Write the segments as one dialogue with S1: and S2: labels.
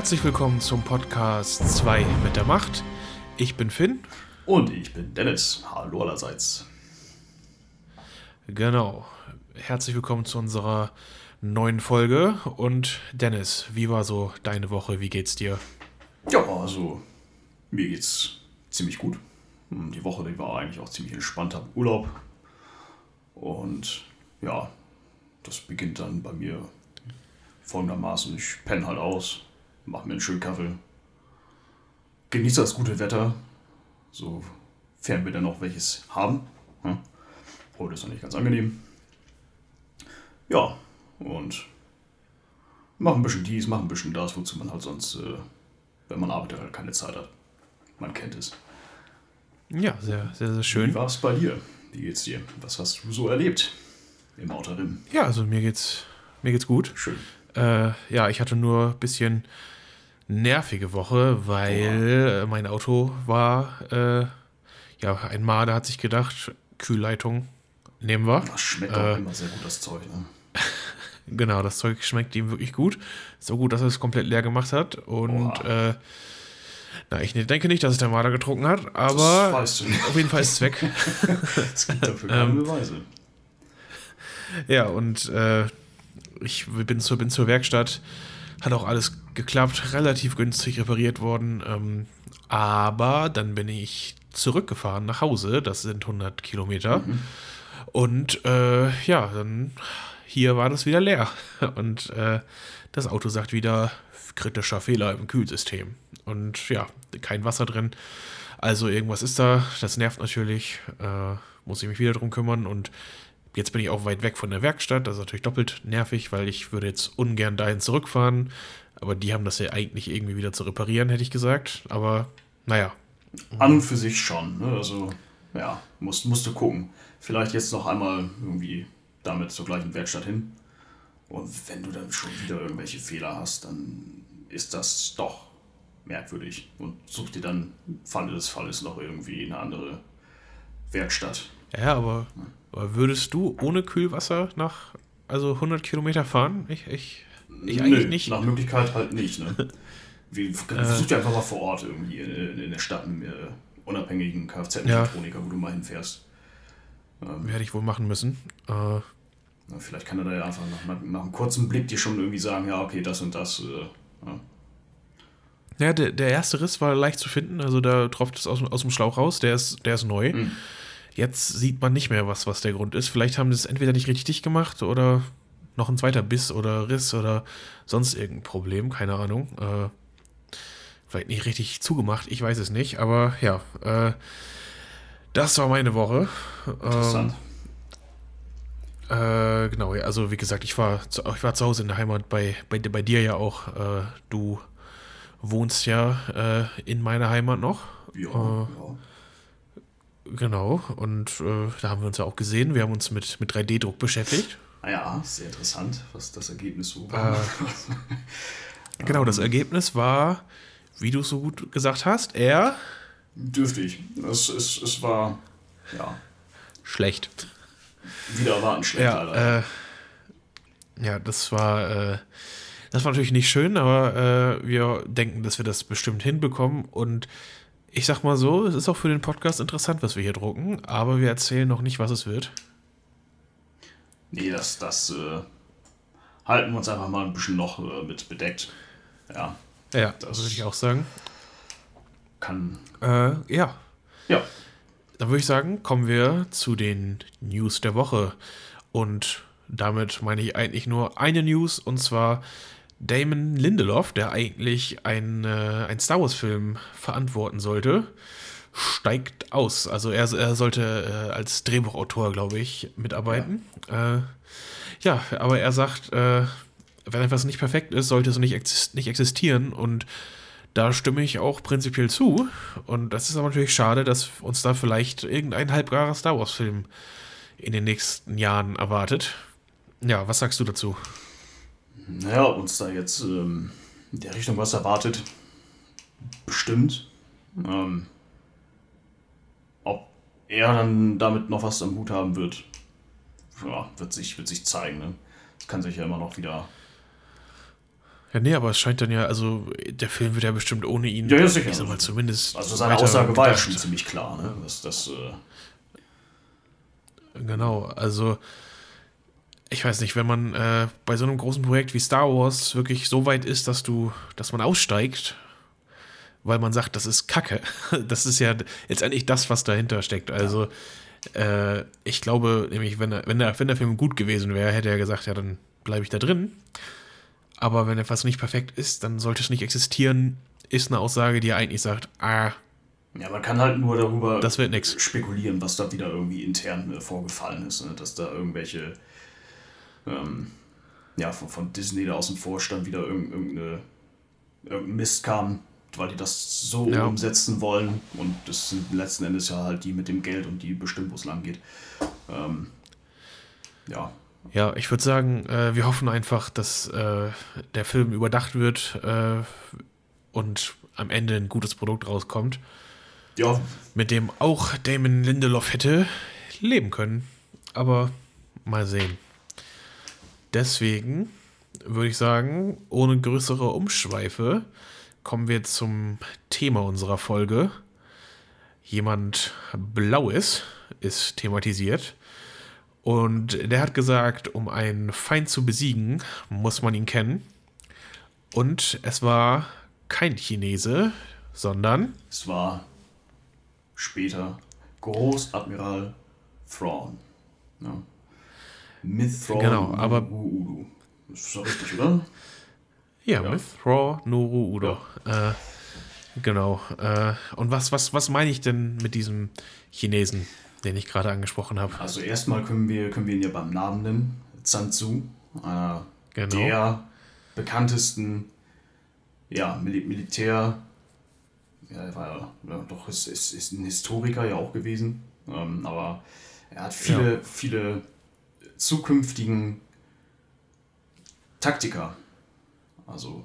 S1: Herzlich willkommen zum Podcast 2 mit der Macht. Ich bin Finn.
S2: Und ich bin Dennis. Hallo allerseits.
S1: Genau. Herzlich willkommen zu unserer neuen Folge. Und Dennis, wie war so deine Woche? Wie geht's dir?
S2: Ja, also mir geht's ziemlich gut. Hm, Die Woche, die war eigentlich auch ziemlich entspannt, hab Urlaub. Und ja, das beginnt dann bei mir folgendermaßen. Ich penne halt aus, mache mir einen schönen Kaffee, genieße das gute Wetter, sofern wir dann noch welches haben. Hm? Heute ist noch nicht ganz angenehm. Ja, und mach ein bisschen dies, mach ein bisschen das, wozu man halt sonst, äh, wenn man arbeitet, halt keine Zeit hat. Man kennt es.
S1: Ja, sehr, sehr, sehr
S2: Wie
S1: schön.
S2: war es bei dir? Wie geht's dir? Was hast du so erlebt im Outer
S1: Ja, also mir geht's, mir geht's gut.
S2: Schön.
S1: Äh, ja, ich hatte nur ein bisschen nervige Woche, weil äh, mein Auto war, äh, ja, ein Marder hat sich gedacht, Kühlleitung nehmen wir.
S2: Das schmeckt
S1: Äh,
S2: auch immer sehr gut, das Zeug. Ne?
S1: Genau, das Zeug schmeckt ihm wirklich gut. So gut, dass er es komplett leer gemacht hat. Und äh, na, ich denke nicht, dass es der Marder getrunken hat, aber
S2: weißt du
S1: auf jeden Fall ist es weg.
S2: Es gibt dafür keine
S1: Ähm,
S2: Beweise.
S1: ja, und äh, ich bin zur, bin zur Werkstatt. Hat auch alles geklappt, relativ günstig repariert worden. Ähm, aber dann bin ich zurückgefahren nach Hause. Das sind 100 Kilometer. Und äh, ja, dann hier war das wieder leer. Und äh, das Auto sagt wieder kritischer Fehler im Kühlsystem. Und ja, kein Wasser drin. Also irgendwas ist da. Das nervt natürlich. Äh, muss ich mich wieder drum kümmern. Und jetzt bin ich auch weit weg von der Werkstatt. Das ist natürlich doppelt nervig, weil ich würde jetzt ungern dahin zurückfahren. Aber die haben das ja eigentlich irgendwie wieder zu reparieren, hätte ich gesagt. Aber naja,
S2: An und für sich schon. Ne? Also, ja, musst, musst du gucken. Vielleicht jetzt noch einmal irgendwie damit zur gleichen Werkstatt hin. Und wenn du dann schon wieder irgendwelche Fehler hast, dann ist das doch merkwürdig. Und such dir dann, Falle des Falles, noch irgendwie eine andere Werkstatt.
S1: Ja, aber, aber würdest du ohne Kühlwasser nach also 100 Kilometer fahren? Ich, ich, ich eigentlich
S2: Nö,
S1: nicht.
S2: Nach Möglichkeit halt nicht. Ne? Wie, versuch dir einfach mal vor Ort irgendwie in, in der Stadt einen äh, unabhängigen Kfz-Mechatroniker, wo du mal hinfährst.
S1: Werde ich wohl machen müssen. Äh,
S2: Na, vielleicht kann er da ja einfach nach, nach, nach einem kurzen Blick dir schon irgendwie sagen, ja, okay, das und das. Äh, ja.
S1: ja, der, der erste Riss war leicht zu finden. Also da tropft es aus, dem- aus dem Schlauch raus. Der ist, der ist neu.
S2: Mhm.
S1: Jetzt sieht man nicht mehr, was, was der Grund ist. Vielleicht haben sie es entweder nicht richtig dicht gemacht oder noch ein zweiter Biss oder Riss oder sonst irgendein Problem. Keine Ahnung. Äh, vielleicht nicht richtig zugemacht. Ich weiß es nicht. Aber ja, äh, das war meine Woche.
S2: Interessant.
S1: Äh, genau, ja, also wie gesagt, ich war, zu, ich war zu Hause in der Heimat, bei, bei, bei dir ja auch. Äh, du wohnst ja äh, in meiner Heimat noch.
S2: ja,
S1: äh,
S2: ja.
S1: Genau, und äh, da haben wir uns ja auch gesehen. Wir haben uns mit, mit 3D-Druck beschäftigt.
S2: Naja, sehr interessant, was das Ergebnis so war.
S1: Genau, das Ergebnis war, wie du so gut gesagt hast, eher
S2: Dürftig. Es, es, es war, ja,
S1: schlecht.
S2: wieder erwarten schlecht.
S1: Ja, äh, ja, das war, äh, das war natürlich nicht schön, aber äh, wir denken, dass wir das bestimmt hinbekommen. Und ich sag mal so, es ist auch für den Podcast interessant, was wir hier drucken, aber wir erzählen noch nicht, was es wird.
S2: Nee, das, das äh, halten wir uns einfach mal ein bisschen noch äh, mit bedeckt. Ja,
S1: Ja,
S2: Das-
S1: würde ich auch sagen.
S2: kann.
S1: Äh, ja,
S2: Ja,
S1: Dann würde ich sagen, kommen wir zu den News der Woche. Und damit meine ich eigentlich nur eine News, und zwar Damon Lindelof, der eigentlich ein, äh, ein Star Wars-Film verantworten sollte, steigt aus. Also er, er sollte äh, als Drehbuchautor, glaube ich, mitarbeiten. Äh, ja, aber er sagt, äh, wenn etwas nicht perfekt ist, sollte es nicht, exist nicht existieren. Und da stimme ich auch prinzipiell zu. Und das ist aber natürlich schade, dass uns da vielleicht irgendein halbgarer Star Wars-Film in den nächsten Jahren erwartet. Ja, was sagst du dazu?
S2: Naja, ob uns da jetzt ähm, in der Richtung was erwartet, bestimmt. Ähm, ob er dann damit noch was am Hut haben wird, ja, wird sich, wird sich zeigen. Ne? Das kann sich ja immer noch wieder
S1: Ja, nee, aber es scheint dann ja, also der Film wird ja bestimmt ohne ihn,
S2: Ja, ja, sicher.
S1: ich sag mal, zumindest.
S2: Also seine Aussage war ja schon ziemlich klar, ne? Das, das, äh,
S1: Genau, also ich weiß nicht, wenn man äh, bei so einem großen Projekt wie Star Wars wirklich so weit ist, dass du, dass man aussteigt, weil man sagt, das ist Kacke. Das ist ja letztendlich das, was dahinter steckt. Also äh, ich glaube nämlich, wenn, er, wenn, der, wenn der Film gut gewesen wäre, hätte er gesagt, ja, dann bleibe ich da drin. Aber wenn etwas nicht perfekt ist, dann sollte es nicht existieren, ist eine Aussage, die eigentlich sagt, ah,
S2: ja, man kann halt nur darüber spekulieren, was da wieder irgendwie intern äh, vorgefallen ist. Ne? Dass da irgendwelche, ähm, ja, von, von Disney da aus dem Vorstand wieder irgend, irgendeine, irgendein Mist kam, weil die das so
S1: Ja.
S2: umsetzen wollen. Und das sind letzten Endes ja halt die mit dem Geld und die bestimmt, wo es lang geht. Ähm, ja,
S1: Ja, ich würde sagen, äh, wir hoffen einfach, dass äh, der Film überdacht wird äh, und am Ende ein gutes Produkt rauskommt,
S2: ja,
S1: mit dem auch Damon Lindelof hätte leben können. Aber mal sehen. Deswegen würde ich sagen, ohne größere Umschweife kommen wir zum Thema unserer Folge. Jemand Blaues ist thematisiert. Und der hat gesagt, um einen Feind zu besiegen, muss man ihn kennen. Und es war kein Chinese, sondern
S2: es war später Großadmiral Thrawn. Ja. Mit Thrawn
S1: Genau, aber-
S2: Udu. Das ist doch richtig, oder?
S1: Ja,
S2: Ja.
S1: mit Thraw Noru Udo. Äh, genau. Äh, und was, was, was meine ich denn mit diesem Chinesen, den ich gerade angesprochen habe?
S2: Also erstmal können wir, können wir ihn ja beim Namen nennen. Zhan Tzu, einer
S1: Genau.
S2: der bekanntesten ja, Mil Militär, ja, er war ja, ja doch ist, ist, ist ein Historiker ja auch gewesen, ähm, aber er hat viele, viele zukünftigen Taktiker, also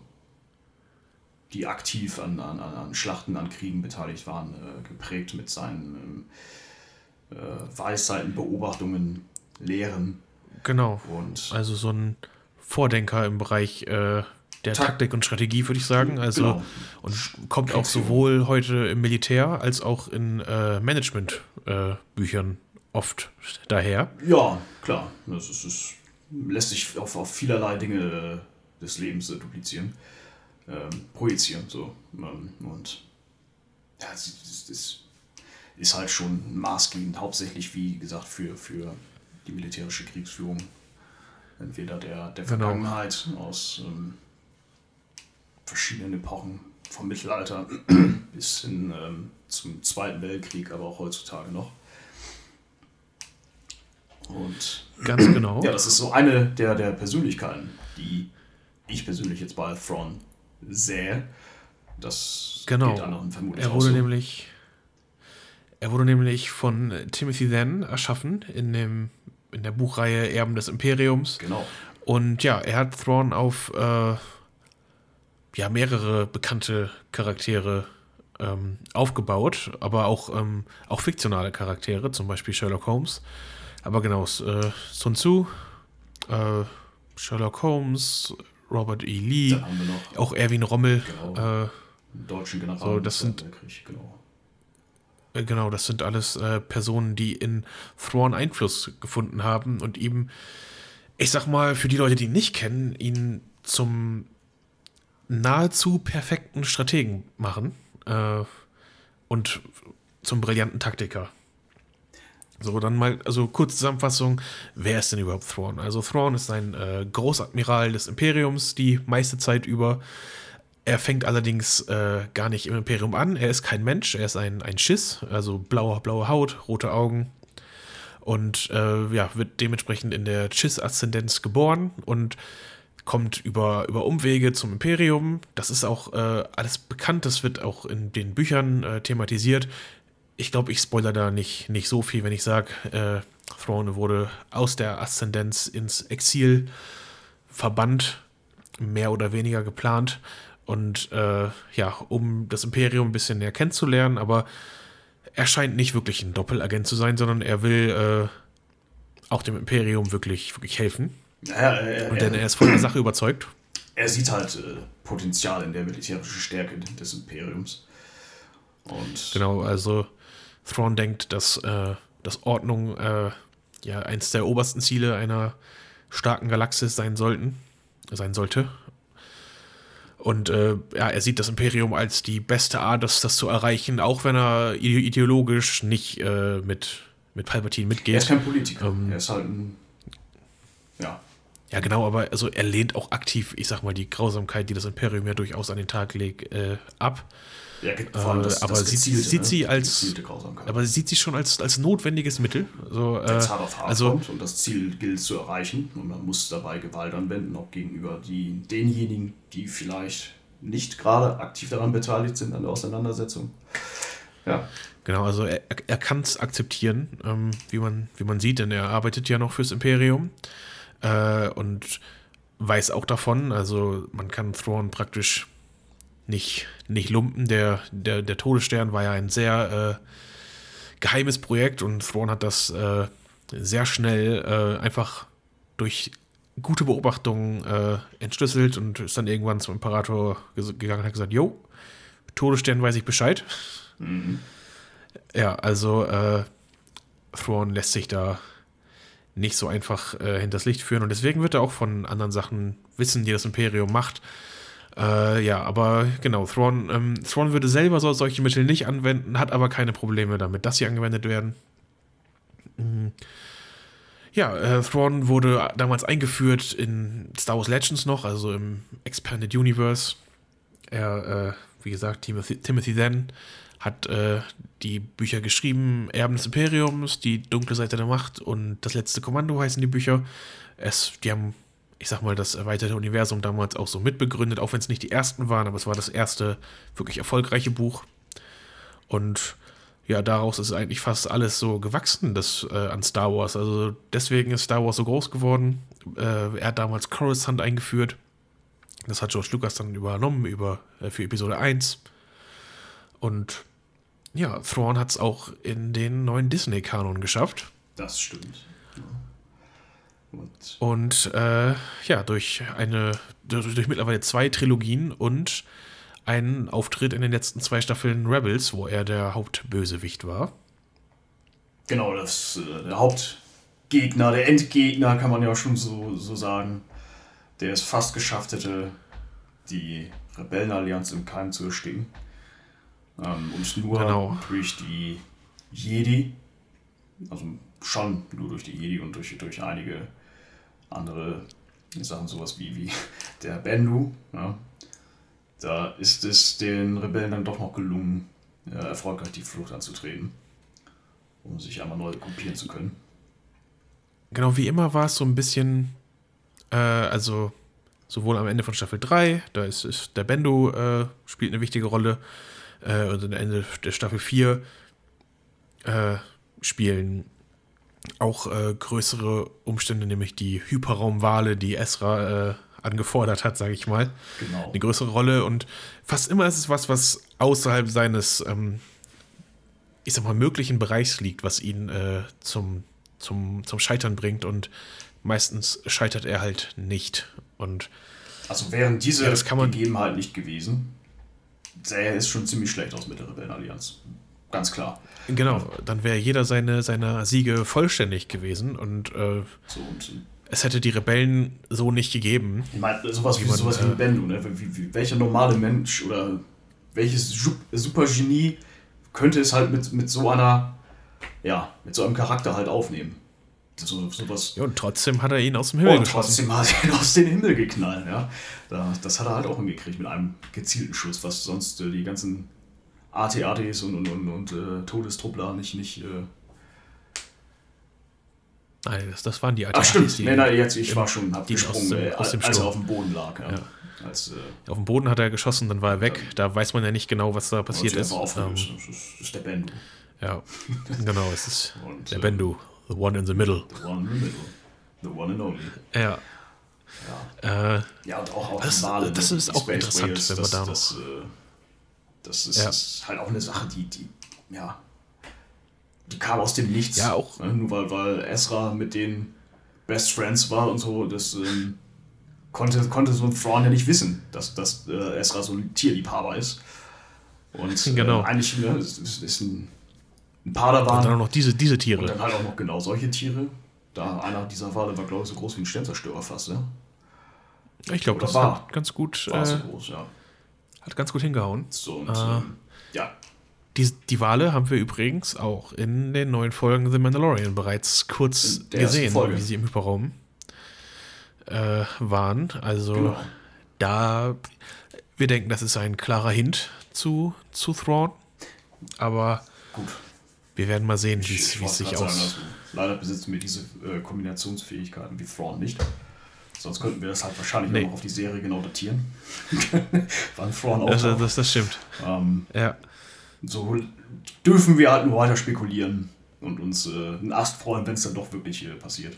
S2: die aktiv an, an, an Schlachten, an Kriegen beteiligt waren, äh, geprägt mit seinen ähm, äh, Weisheiten, Beobachtungen, Lehren
S1: Genau.
S2: und
S1: Also so ein Vordenker im Bereich äh, der
S2: Tak-
S1: Taktik und Strategie, würde ich sagen. Also
S2: Genau.
S1: und kommt auch sowohl heute im Militär als auch in äh, Management-Büchern oft daher.
S2: Ja, klar. Das ist, ist, lässt sich auf, auf vielerlei Dinge äh, des Lebens äh, duplizieren, ähm, projizieren. So. Ähm, und ja, es ist, es ist halt schon maßgebend, hauptsächlich, wie gesagt, für, für die militärische Kriegsführung. Entweder der, der
S1: Genau.
S2: Vergangenheit aus ähm, verschiedenen Epochen, vom Mittelalter bis hin ähm, zum Zweiten Weltkrieg, aber auch heutzutage noch. Und
S1: Ganz genau.
S2: ja, das ist so eine der, der Persönlichkeiten, die ich persönlich jetzt bei Thrawn sehe. Das
S1: Genau.
S2: geht anderen vermutlich
S1: Er
S2: auch
S1: wurde
S2: so.
S1: nämlich er wurde nämlich von Timothy Then erschaffen in dem in der Buchreihe Erben des Imperiums
S2: Genau.
S1: und ja, er hat Thrawn auf äh, ja mehrere bekannte Charaktere ähm, aufgebaut, aber auch ähm, auch fiktionale Charaktere, zum Beispiel Sherlock Holmes. Aber genau, äh, Sun Tzu, äh, Sherlock Holmes, Robert E. Lee, auch Erwin Rommel.
S2: Genau.
S1: Äh,
S2: deutschen General.
S1: so, das sind-
S2: Genau.
S1: Äh, Genau, das sind alles äh, Personen, die in Thrawn Einfluss gefunden haben und ihm, ich sag mal, für die Leute, die ihn nicht kennen, ihn zum nahezu perfekten Strategen machen äh, und zum brillanten Taktiker. So, dann mal, also kurze Zusammenfassung, wer ist denn überhaupt Thrawn? Also Thrawn ist ein äh, Großadmiral des Imperiums die meiste Zeit über. Er fängt allerdings äh, gar nicht im Imperium an. Er ist kein Mensch, er ist ein, ein Schiss, also blaue, blaue Haut, rote Augen. Und äh, ja, wird dementsprechend in der Chiss-Aszendenz geboren und kommt über, über Umwege zum Imperium. Das ist auch äh, alles bekannt, das wird auch in den Büchern äh, thematisiert. Ich glaube, ich spoiler da nicht, nicht so viel, wenn ich sage, äh, Thrawn wurde aus der Aszendenz ins Exil verbannt, mehr oder weniger geplant. Und äh, ja, um das Imperium ein bisschen näher kennenzulernen, aber er scheint nicht wirklich ein Doppelagent zu sein, sondern er will äh, auch dem Imperium wirklich, wirklich helfen.
S2: Ja, er,
S1: Und denn er ist von der Sache überzeugt.
S2: er sieht halt äh, Potenzial in der militärischen Stärke des Imperiums.
S1: Und genau, also Thrawn denkt, dass, äh, dass Ordnung äh, ja eins der obersten Ziele einer starken Galaxis sein sollten, sein sollte. Und äh, ja, er sieht das Imperium als die beste Art, das, das zu erreichen, auch wenn er ideologisch nicht äh, mit, mit Palpatine mitgeht. Er
S2: ist kein Politiker. Ähm, er ist halt ein. Ja.
S1: Ja, genau, aber also er lehnt auch aktiv, ich sag mal, die Grausamkeit, die das Imperium ja durchaus an den Tag legt, äh, ab. Ja, vor allem das, äh, aber das gezielte, sieht, ne? sie als aber sie sieht sie schon als, als notwendiges Mittel. So,
S2: äh, hart auf hart also, kommt und das Ziel gilt zu erreichen und man muss dabei Gewalt anwenden, auch gegenüber die, denjenigen, die vielleicht nicht gerade aktiv daran beteiligt sind an der Auseinandersetzung. Ja.
S1: Genau, also er, er kann es akzeptieren, ähm, wie, man, wie man sieht, denn er arbeitet ja noch fürs Imperium äh, und weiß auch davon, also man kann Thrawn praktisch nicht, nicht lumpen. Der, der, der Todesstern war ja ein sehr äh, geheimes Projekt und Thrawn hat das äh, sehr schnell äh, einfach durch gute Beobachtungen äh, entschlüsselt und ist dann irgendwann zum Imperator gegangen und hat gesagt, Jo, Todesstern weiß ich Bescheid. Mhm. Ja, also äh, Thrawn lässt sich da nicht so einfach äh, hinters Licht führen und deswegen wird er auch von anderen Sachen wissen, die das Imperium macht. Äh, ja, aber genau, Thrawn, ähm, Thrawn würde selber so, solche Mittel nicht anwenden, hat aber keine Probleme damit, dass sie angewendet werden. Mhm. Ja, äh, Thrawn wurde damals eingeführt in Star Wars Legends noch, also im Expanded Universe. Er, äh, wie gesagt, Timothy, Timothy Then hat äh, die Bücher geschrieben, Erben des Imperiums, die dunkle Seite der Macht und das letzte Kommando heißen die Bücher. Es, die haben ich sag mal, das erweiterte Universum damals auch so mitbegründet, auch wenn es nicht die ersten waren, aber es war das erste wirklich erfolgreiche Buch. Und ja, daraus ist eigentlich fast alles so gewachsen, das äh, an Star Wars. Also deswegen ist Star Wars so groß geworden. Äh, er hat damals Coruscant eingeführt. Das hat George Lucas dann übernommen über, äh, für Episode 1. Und ja, Thrawn hat es auch in den neuen Disney-Kanon geschafft.
S2: Das stimmt.
S1: Und, und äh, ja, durch eine, durch, durch, mittlerweile zwei Trilogien und einen Auftritt in den letzten zwei Staffeln Rebels, wo er der Hauptbösewicht war.
S2: Genau, das äh, der Hauptgegner, der Endgegner, kann man ja schon so, so sagen, der es fast geschafft hätte, die Rebellenallianz im Keim zu ersticken. Ähm, und nur genau. durch die Jedi, also schon nur durch die Jedi und durch, durch einige andere Sachen, sowas wie, wie der Bendu, ja, da ist es den Rebellen dann doch noch gelungen, äh, erfolgreich die Flucht anzutreten, um sich einmal neu gruppieren zu können.
S1: Genau, wie immer war es so ein bisschen, äh, also sowohl am Ende von Staffel 3, da ist, ist der Bendu äh, spielt eine wichtige Rolle, äh, und am Ende der Staffel 4 äh, spielen auch äh, größere Umstände, nämlich die Hyperraumwale, die Esra äh, angefordert hat, sage ich mal. Genau. Eine größere Rolle und fast immer ist es was, was außerhalb seines, ähm, ich sag mal, möglichen Bereichs liegt, was ihn äh, zum, zum, zum Scheitern bringt und meistens scheitert er halt nicht. Und
S2: also wären diese ja, das kann man Gegebenheiten nicht gewesen, sähe es schon ziemlich schlecht aus mit der Rebellenallianz. Ganz klar.
S1: Genau, dann wäre jeder seine, seiner Siege vollständig gewesen und, äh, so, und es hätte die Rebellen so nicht gegeben.
S2: Ich meine, sowas wie, man, sowas wie äh, Bendu, ne? Wie, wie, welcher normale Mensch oder welches Supergenie könnte es halt mit, mit so einer, ja, mit so einem Charakter halt aufnehmen?
S1: So, sowas. Ja, und trotzdem hat er ihn aus dem Himmel
S2: und trotzdem hat er ihn aus dem Himmel geknallt, ja. Das hat er halt auch hingekriegt mit einem gezielten Schuss, was sonst äh, die ganzen AT-ATs und, und, und, und äh, Todestruppler nicht. nicht äh
S1: Nein, das, das waren die
S2: AT-ATs. Ach, stimmt. Nee, nein, jetzt, ich war schon, hab gesprungen, aus dem, aus dem als er auf dem Boden lag. Ja. ja.
S1: Als, äh, auf dem Boden hat er geschossen, dann war er weg. Da weiß man ja nicht genau, was da passiert ist. Ähm,
S2: das ist der Bendu.
S1: Ja, genau, es ist und, der Bendu. The one in the middle.
S2: The one in the middle. The one and only.
S1: Ja. Ja,
S2: äh, ja und auch, auch
S1: das,
S2: Male,
S1: das ist auch interessant, Wales, wenn man da
S2: das, noch... Das, äh, das ist, ja. ist, halt auch eine Sache, die, die, ja, die kam aus dem Nichts.
S1: Ja, auch.
S2: Ne? Nur weil, weil Ezra mit den Best Friends war und so, das ähm, konnte, konnte so ein Thrawn ja nicht wissen, dass, dass äh, Ezra so ein Tierliebhaber ist. Und äh,
S1: Genau.
S2: eigentlich ne, ist, ist, ist ein, ein Padawan.
S1: Und dann auch noch diese, diese
S2: Und
S1: Tiere.
S2: dann halt auch noch genau solche Tiere. Da einer dieser Wale war, glaube ich, so groß wie ein Sternzerstörer fast, ne?
S1: Ich glaube, das
S2: war-
S1: hat ganz gut,
S2: War so
S1: äh,
S2: groß, ja.
S1: hat ganz gut hingehauen.
S2: So, und
S1: Ah.
S2: ähm, ja,
S1: Die, die Wale haben wir übrigens auch in den neuen Folgen The Mandalorian bereits kurz gesehen, wie sie im Hyperraum äh, waren. Also
S2: genau.
S1: da, wir denken, das ist ein klarer Hint zu, zu Thrawn. Aber
S2: Gut.
S1: Wir werden mal sehen, wie es sich aus.
S2: also, leider besitzen wir diese äh, Kombinationsfähigkeiten wie Thrawn nicht. Sonst könnten wir das halt wahrscheinlich
S1: Nee.
S2: noch auf die Serie genau datieren. Wann Thrawn auch.
S1: Das, das, das stimmt.
S2: ähm,
S1: Ja.
S2: so dürfen wir halt nur weiter spekulieren und uns äh, einen Ast freuen, wenn es dann doch wirklich äh, passiert.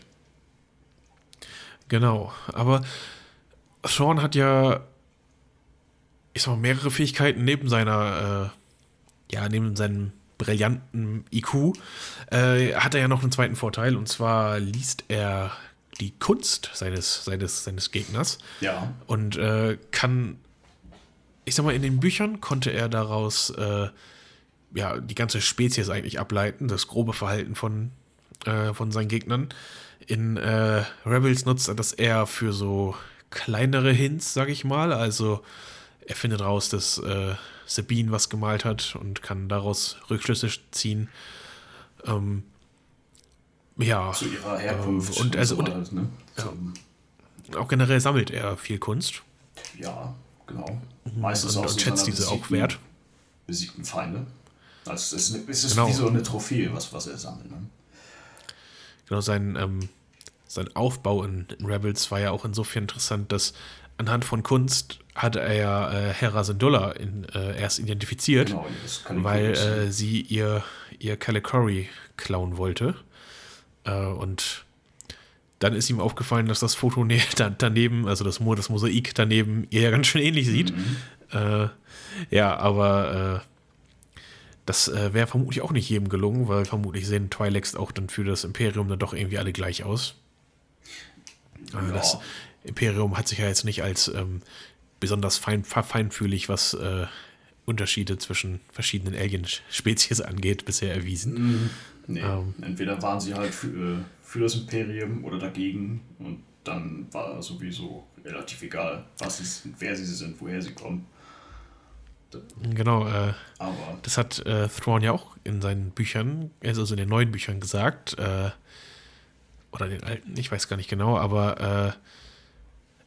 S1: Genau, aber Sean hat ja, ich sag mal, mehrere Fähigkeiten neben seiner, äh, ja, neben seinem brillanten IQ, äh, hat er ja noch einen zweiten Vorteil und zwar liest er die Kunst seines, seines, seines Gegners
S2: Ja,
S1: und äh, kann, ich sag mal, in den Büchern konnte er daraus äh, ja die ganze Spezies eigentlich ableiten, das grobe Verhalten von, äh, von seinen Gegnern. In äh, Rebels nutzt er das eher für so kleinere Hints, sag ich mal. Also er findet raus, dass äh, Sabine was gemalt hat und kann daraus Rückschlüsse ziehen. Ähm, ja,
S2: zu ihrer Herkunft
S1: und also-
S2: so
S1: und-
S2: weiter, ne? Zum,
S1: auch generell sammelt er viel Kunst
S2: ja, genau. Meistens
S1: und,
S2: auch
S1: und schätzt diese auch wert.
S2: besiegten Feinde. Also es ist, es ist
S1: Genau.
S2: wie so eine Trophäe, was, was er sammelt. Ne?
S1: Genau, sein, ähm, sein Aufbau in, in Rebels war ja auch insofern interessant, dass anhand von Kunst hatte er ja äh, Hera Syndulla in, äh, erst identifiziert,
S2: Genau,
S1: weil äh, sie ihr, ihr Calicori klauen wollte. Äh, und dann ist ihm aufgefallen, dass das Foto da, daneben, also das, Mo das Mosaik daneben, ihr ja ganz schön ähnlich sieht.
S2: Mhm.
S1: Äh, ja, aber äh, das wäre vermutlich auch nicht jedem gelungen, weil vermutlich sehen Twi'leks auch dann für das Imperium dann doch irgendwie alle gleich aus.
S2: Ja.
S1: Das Imperium hat sich ja jetzt nicht als ähm, besonders fein, fe- feinfühlig, was äh, Unterschiede zwischen verschiedenen Alien-Spezies angeht, bisher erwiesen.
S2: Mhm. Nee,
S1: Ähm.
S2: entweder waren sie halt für, äh, für das Imperium oder dagegen und dann war sowieso relativ egal, was sie sind, wer sie sind, woher sie kommen.
S1: Genau, äh,
S2: Aber
S1: das hat äh, Thrawn ja auch in seinen Büchern, also in den neuen Büchern gesagt, äh, oder den alten, ich weiß gar nicht genau, aber äh,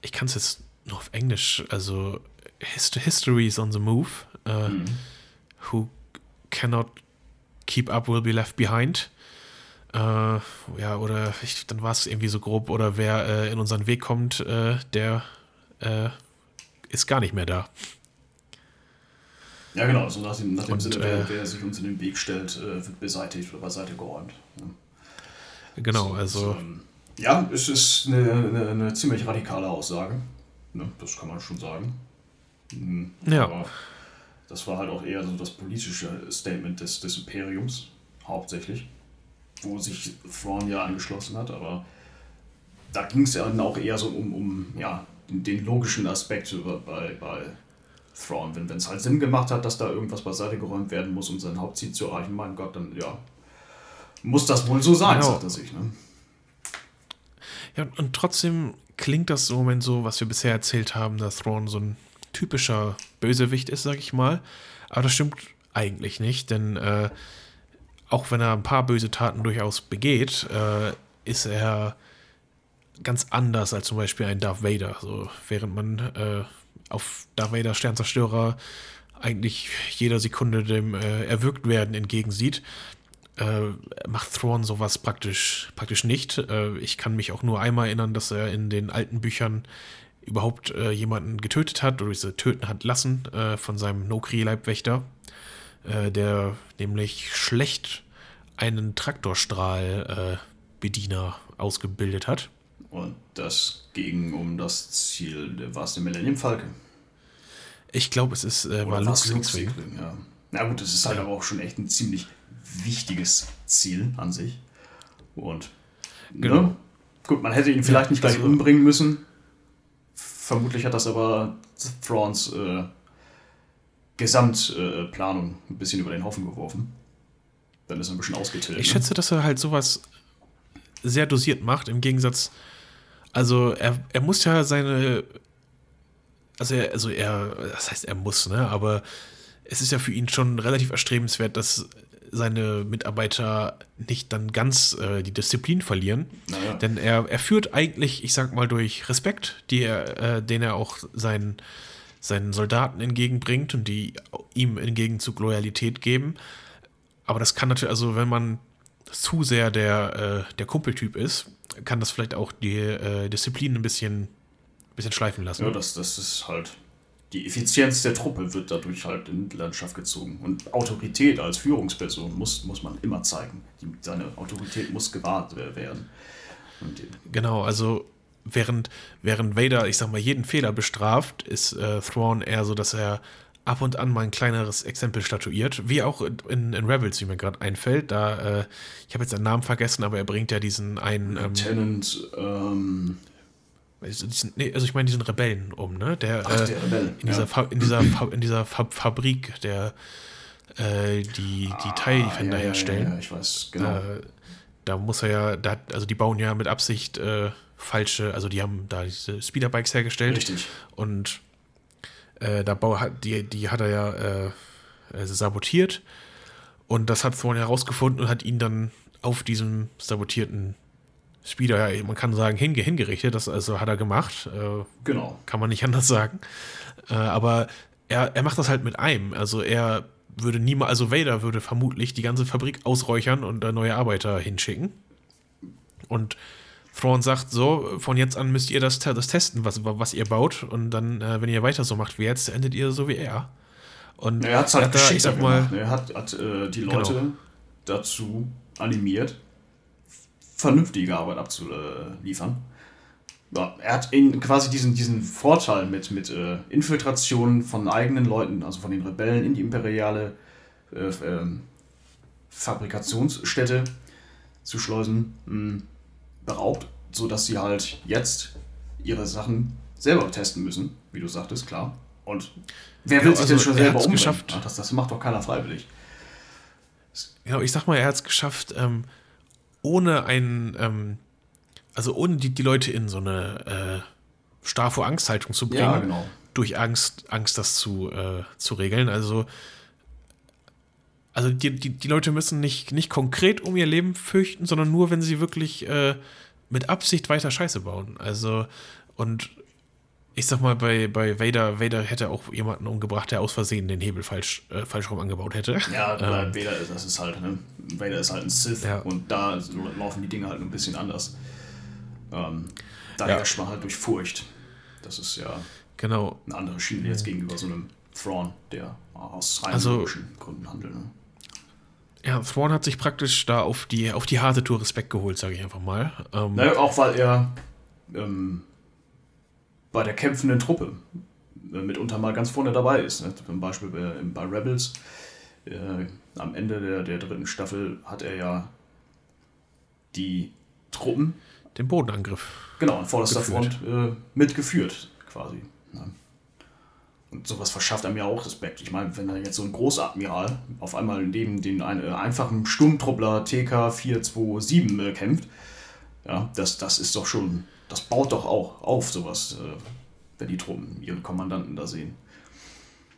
S1: ich kann es jetzt nur auf Englisch, also Hist History is on the move, äh,
S2: mhm.
S1: who cannot keep up will be left behind. Äh, ja, oder ich, dann war es irgendwie so grob, oder wer äh, in unseren Weg kommt, der ist gar nicht mehr da.
S2: ja genau, so nach dem, nach dem
S1: Und,
S2: Sinne, wer, wer sich uns in den Weg stellt, wird beseitigt oder beiseite geräumt. Ja.
S1: Genau,
S2: So,
S1: also.
S2: so, ähm, ja, es ist eine, eine, eine ziemlich radikale Aussage. Ne, das kann man schon sagen. Mhm,
S1: Ja.
S2: Aber das war halt auch eher so das politische Statement des, des Imperiums, hauptsächlich, wo sich Thrawn ja angeschlossen hat, aber da ging es ja dann auch eher so um, um ja, den, logischen Aspekt bei, bei Thrawn. Wenn es halt Sinn gemacht hat, dass da irgendwas beiseite geräumt werden muss, um sein Hauptziel zu erreichen, mein Gott, dann ja, muss das wohl so sein,
S1: Genau.
S2: sagt er sich. Ne?
S1: Ja, und trotzdem klingt das im Moment so, was wir bisher erzählt haben, dass Thrawn so ein typischer Bösewicht ist, sag ich mal. Aber das stimmt eigentlich nicht, denn äh, auch wenn er ein paar böse Taten durchaus begeht, äh, ist er ganz anders als zum Beispiel ein Darth Vader. So, während man äh, auf Darth Vader Sternzerstörer eigentlich jeder Sekunde dem äh, Erwürgtwerden entgegensieht, äh, macht Thrawn sowas praktisch, praktisch nicht. Äh, ich kann mich auch nur einmal erinnern, dass er in den alten Büchern überhaupt äh, jemanden getötet hat oder diese töten hat lassen äh, von seinem Nokri-Leibwächter, äh, der nämlich schlecht einen Traktorstrahl-Bediener ausgebildet hat.
S2: Und das ging um das Ziel, war es der Millennium Falke?
S1: Ich glaube, es ist, äh, war Luke's X-Wing.
S2: Ja. Na gut, das ist halt aber auch schon echt ein ziemlich wichtiges Ziel an sich. Und
S1: Genau.
S2: ne? gut, man hätte ihn vielleicht nicht gleich
S1: also-
S2: umbringen müssen. vermutlich hat das aber Thrawns äh, Gesamtplanung äh, ein bisschen über den Haufen geworfen. Dann ist er ein bisschen ausgetilgt.
S1: Ich ne? schätze, dass er halt sowas sehr dosiert macht, im Gegensatz. Also, er, er muss ja seine. Also, er, also er, das heißt, er muss, ne? Aber es ist ja für ihn schon relativ erstrebenswert, dass seine Mitarbeiter nicht dann ganz äh, die Disziplin verlieren. Naja. Denn er, er führt eigentlich, ich sag mal, durch Respekt, die er, äh, den er auch seinen, seinen Soldaten entgegenbringt und die ihm im Gegenzug Loyalität geben. Aber das kann natürlich, also wenn man zu sehr der, äh, der Kumpeltyp ist, kann das vielleicht auch die äh, Disziplin ein bisschen, bisschen schleifen lassen.
S2: Ja, das, das ist halt die Effizienz der Truppe wird dadurch halt in die Landschaft gezogen. Und Autorität als Führungsperson muss, muss man immer zeigen. Die, seine Autorität muss gewahrt werden.
S1: genau, also während, während Vader, ich sag mal, jeden Fehler bestraft, ist äh, Thrawn eher so, dass er ab und an mal ein kleineres Exempel statuiert, wie auch in, in Rebels, wie mir gerade einfällt. Da, äh, ich habe jetzt seinen Namen vergessen, aber er bringt ja diesen einen.
S2: Ähm, Lieutenant, ähm,
S1: also, nee, also ich meine diesen Rebellen um, ne? Der, Ach, der äh, Rebell, in, dieser ja. in dieser, Fa in dieser Fa Fabrik, der äh, die, die ah, Teildefender ja, herstellen. Ja,
S2: ja, ich weiß, genau.
S1: Äh, da muss er ja, da, also die bauen ja mit Absicht äh, falsche, also die haben da diese Speederbikes hergestellt.
S2: Richtig.
S1: Und äh, da bau, die, die hat er ja äh, sabotiert. Und das hat Thorne herausgefunden und hat ihn dann auf diesem sabotierten Speeder, ja, man kann sagen, hinge hingerichtet. Das also hat er gemacht. Äh,
S2: genau.
S1: Kann man nicht anders sagen. Äh, aber er, er macht das halt mit einem. Also er würde niemals, also Vader würde vermutlich die ganze Fabrik ausräuchern und da neue Arbeiter hinschicken. Und Thrawn sagt so, von jetzt an müsst ihr das, das testen, was, was ihr baut. Und dann, äh, wenn ihr weiter so macht wie jetzt, endet ihr so wie er. Und
S2: er hat's halt hat da, ich sag mal, Er hat, hat äh, die Leute genau. dazu animiert, vernünftige Arbeit abzuliefern. Ja, er hat in, quasi diesen, diesen Vorteil mit, mit äh, Infiltration von eigenen Leuten, also von den Rebellen in die imperiale äh, äh, Fabrikationsstätte zu schleusen, mh, hm, beraubt, sodass sie halt jetzt ihre Sachen selber testen müssen, wie du sagtest, klar. Und wer will ja, sich also denn schon selber umbringen? Das, das macht doch keiner freiwillig.
S1: Genau, ich sag mal, er hat es geschafft, ähm, ohne ein, ähm, also ohne die, die Leute in so eine äh, starr vor Angsthaltung zu bringen,
S2: ja, genau.
S1: durch Angst, Angst das zu, äh, zu regeln. Also, also die, die, die Leute müssen nicht, nicht konkret um ihr Leben fürchten, sondern nur, wenn sie wirklich äh, mit Absicht weiter Scheiße bauen. Also, und ich sag mal, bei, bei Vader, Vader hätte auch jemanden umgebracht, der aus Versehen den Hebel falsch, äh, falsch rum angebaut hätte.
S2: Ja, ähm, Vader ist, das ist halt, ne? Vader ist halt ein Sith ja. und da laufen die Dinge halt ein bisschen anders. Ähm, da ja. herrscht man halt durch Furcht. Das ist ja
S1: genau.
S2: eine andere Schiene jetzt gegenüber so einem Thrawn, der aus rein
S1: also,
S2: Gründen handelt. Ne?
S1: Ja, Thrawn hat sich praktisch da auf die, auf die harte Tour Respekt geholt, sage ich einfach mal.
S2: Ähm, naja, auch weil er ähm, bei der kämpfenden Truppe mitunter mal ganz vorne dabei ist. Ne? Zum Beispiel bei, bei Rebels. Äh, am Ende der, der dritten Staffel hat er ja die Truppen.
S1: Den Bodenangriff.
S2: Genau, an vorderster Front äh, mitgeführt, quasi. Ne? Und sowas verschafft einem ja auch Respekt. Ich meine, wenn da jetzt so ein Großadmiral auf einmal neben den ein, äh, einfachen Sturmtruppler TK 427 äh, kämpft, ja, das, das ist doch schon das baut doch auch auf, sowas, äh, wenn die Truppen ihre Kommandanten da sehen.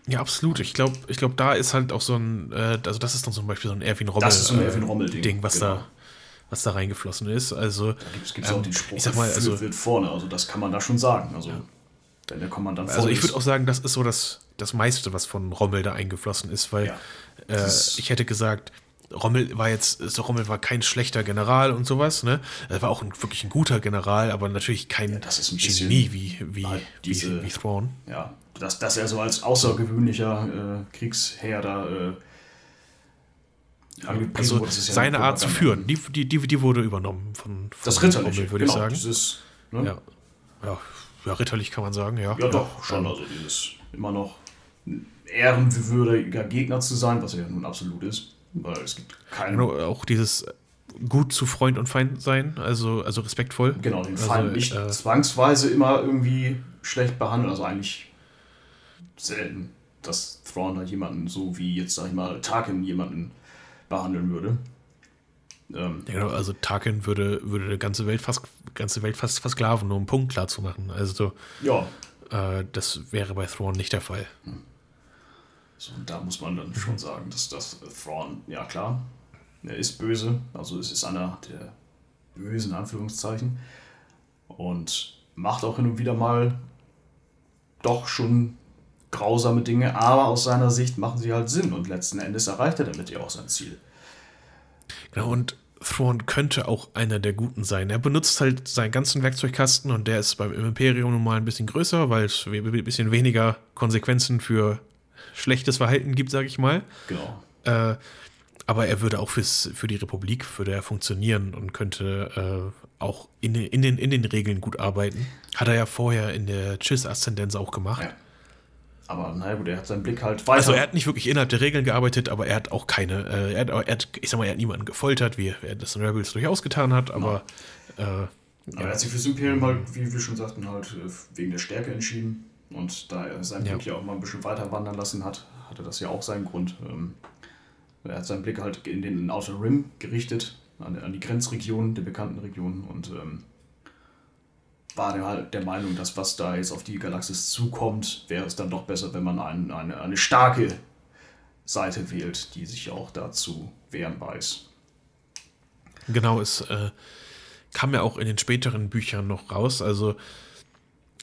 S1: Ja, absolut. Ich glaube, ich glaub, da ist halt auch so ein, äh, also das ist dann zum Beispiel so ein Erwin Rommel,
S2: das ist so ein Erwin Rommel -Ding,
S1: Ding, was genau. da was da reingeflossen ist. Also,
S2: da gibt es ähm, auch den Spruch, ich sag mal, also, wird vorne, also das kann man da schon sagen. Also, ja. wenn der Kommandant
S1: Also ich würde auch sagen, das ist so das, das meiste, was von Rommel da eingeflossen ist, weil ja, äh, ich hätte gesagt, Rommel war jetzt, Rommel war kein schlechter General und sowas, ne? Er war auch ein, wirklich ein guter General, aber natürlich kein
S2: ja, das ist ein
S1: Genie wie, wie, diese, wie, wie Thrawn.
S2: Ja, dass, dass er so als außergewöhnlicher äh, Kriegsherr da äh,
S1: also wurde, ja seine Art zu führen, die, die, die, die wurde übernommen von, von
S2: das Ritterliche,
S1: Rommel, würde genau, ich sagen.
S2: Dieses,
S1: ne? ja. Ja, ja, ritterlich kann man sagen, ja.
S2: Ja, doch, schon. Also dieses immer noch ehrenwürdiger Gegner zu sein, was er ja nun absolut ist. Es gibt keine.
S1: Genau, auch dieses gut zu Freund und Feind sein, also, also respektvoll.
S2: Genau, den
S1: also,
S2: Feind nicht äh, zwangsweise immer irgendwie schlecht behandeln, also eigentlich selten, dass Thrawn halt jemanden so wie jetzt, sag ich mal, Tarkin jemanden behandeln würde.
S1: Ähm, ja, genau, also Tarkin würde, würde die ganze Welt fast, ganze Welt fast versklaven, nur um einen Punkt klar zu machen. Also
S2: ja.
S1: Äh, das wäre bei Thrawn nicht der Fall. Hm.
S2: So, und da muss man dann schon sagen, dass das Thrawn, ja klar, er ist böse, also es ist einer der bösen Anführungszeichen. Und macht auch hin und wieder mal doch schon grausame Dinge, aber aus seiner Sicht machen sie halt Sinn. Und letzten Endes erreicht er damit ja auch sein Ziel.
S1: Genau, und Thrawn könnte auch einer der Guten sein. Er benutzt halt seinen ganzen Werkzeugkasten und der ist beim Imperium nun mal ein bisschen größer, weil es ein bisschen weniger Konsequenzen für schlechtes Verhalten gibt, sage ich mal.
S2: Genau.
S1: Äh, aber er würde auch fürs, für die Republik würde er funktionieren und könnte äh, auch in, in, den, in den Regeln gut arbeiten. Hat er ja vorher in der Chiss-Aszendenz auch gemacht. Ja.
S2: Aber naja, gut, er hat seinen Blick halt
S1: weiter. Also er hat nicht wirklich innerhalb der Regeln gearbeitet, aber er hat auch keine, äh, er, hat, er, hat, ich sag mal, er hat niemanden gefoltert, wie er das in Rebels durchaus getan hat, aber. Ja. Äh,
S2: aber er hat sich fürs Imperium halt, wie wir schon sagten, halt äh, wegen der Stärke entschieden. Und da er seinen Blick ja. ja auch mal ein bisschen weiter wandern lassen hat, hatte das ja auch seinen Grund. Ähm, er hat seinen Blick halt in den Outer Rim gerichtet, an, an die Grenzregionen, der bekannten Regionen und ähm, war der halt der Meinung, dass was da jetzt auf die Galaxis zukommt, wäre es dann doch besser, wenn man ein, eine, eine starke Seite wählt, die sich auch dazu wehren weiß.
S1: Genau, es äh, kam ja auch in den späteren Büchern noch raus. Also,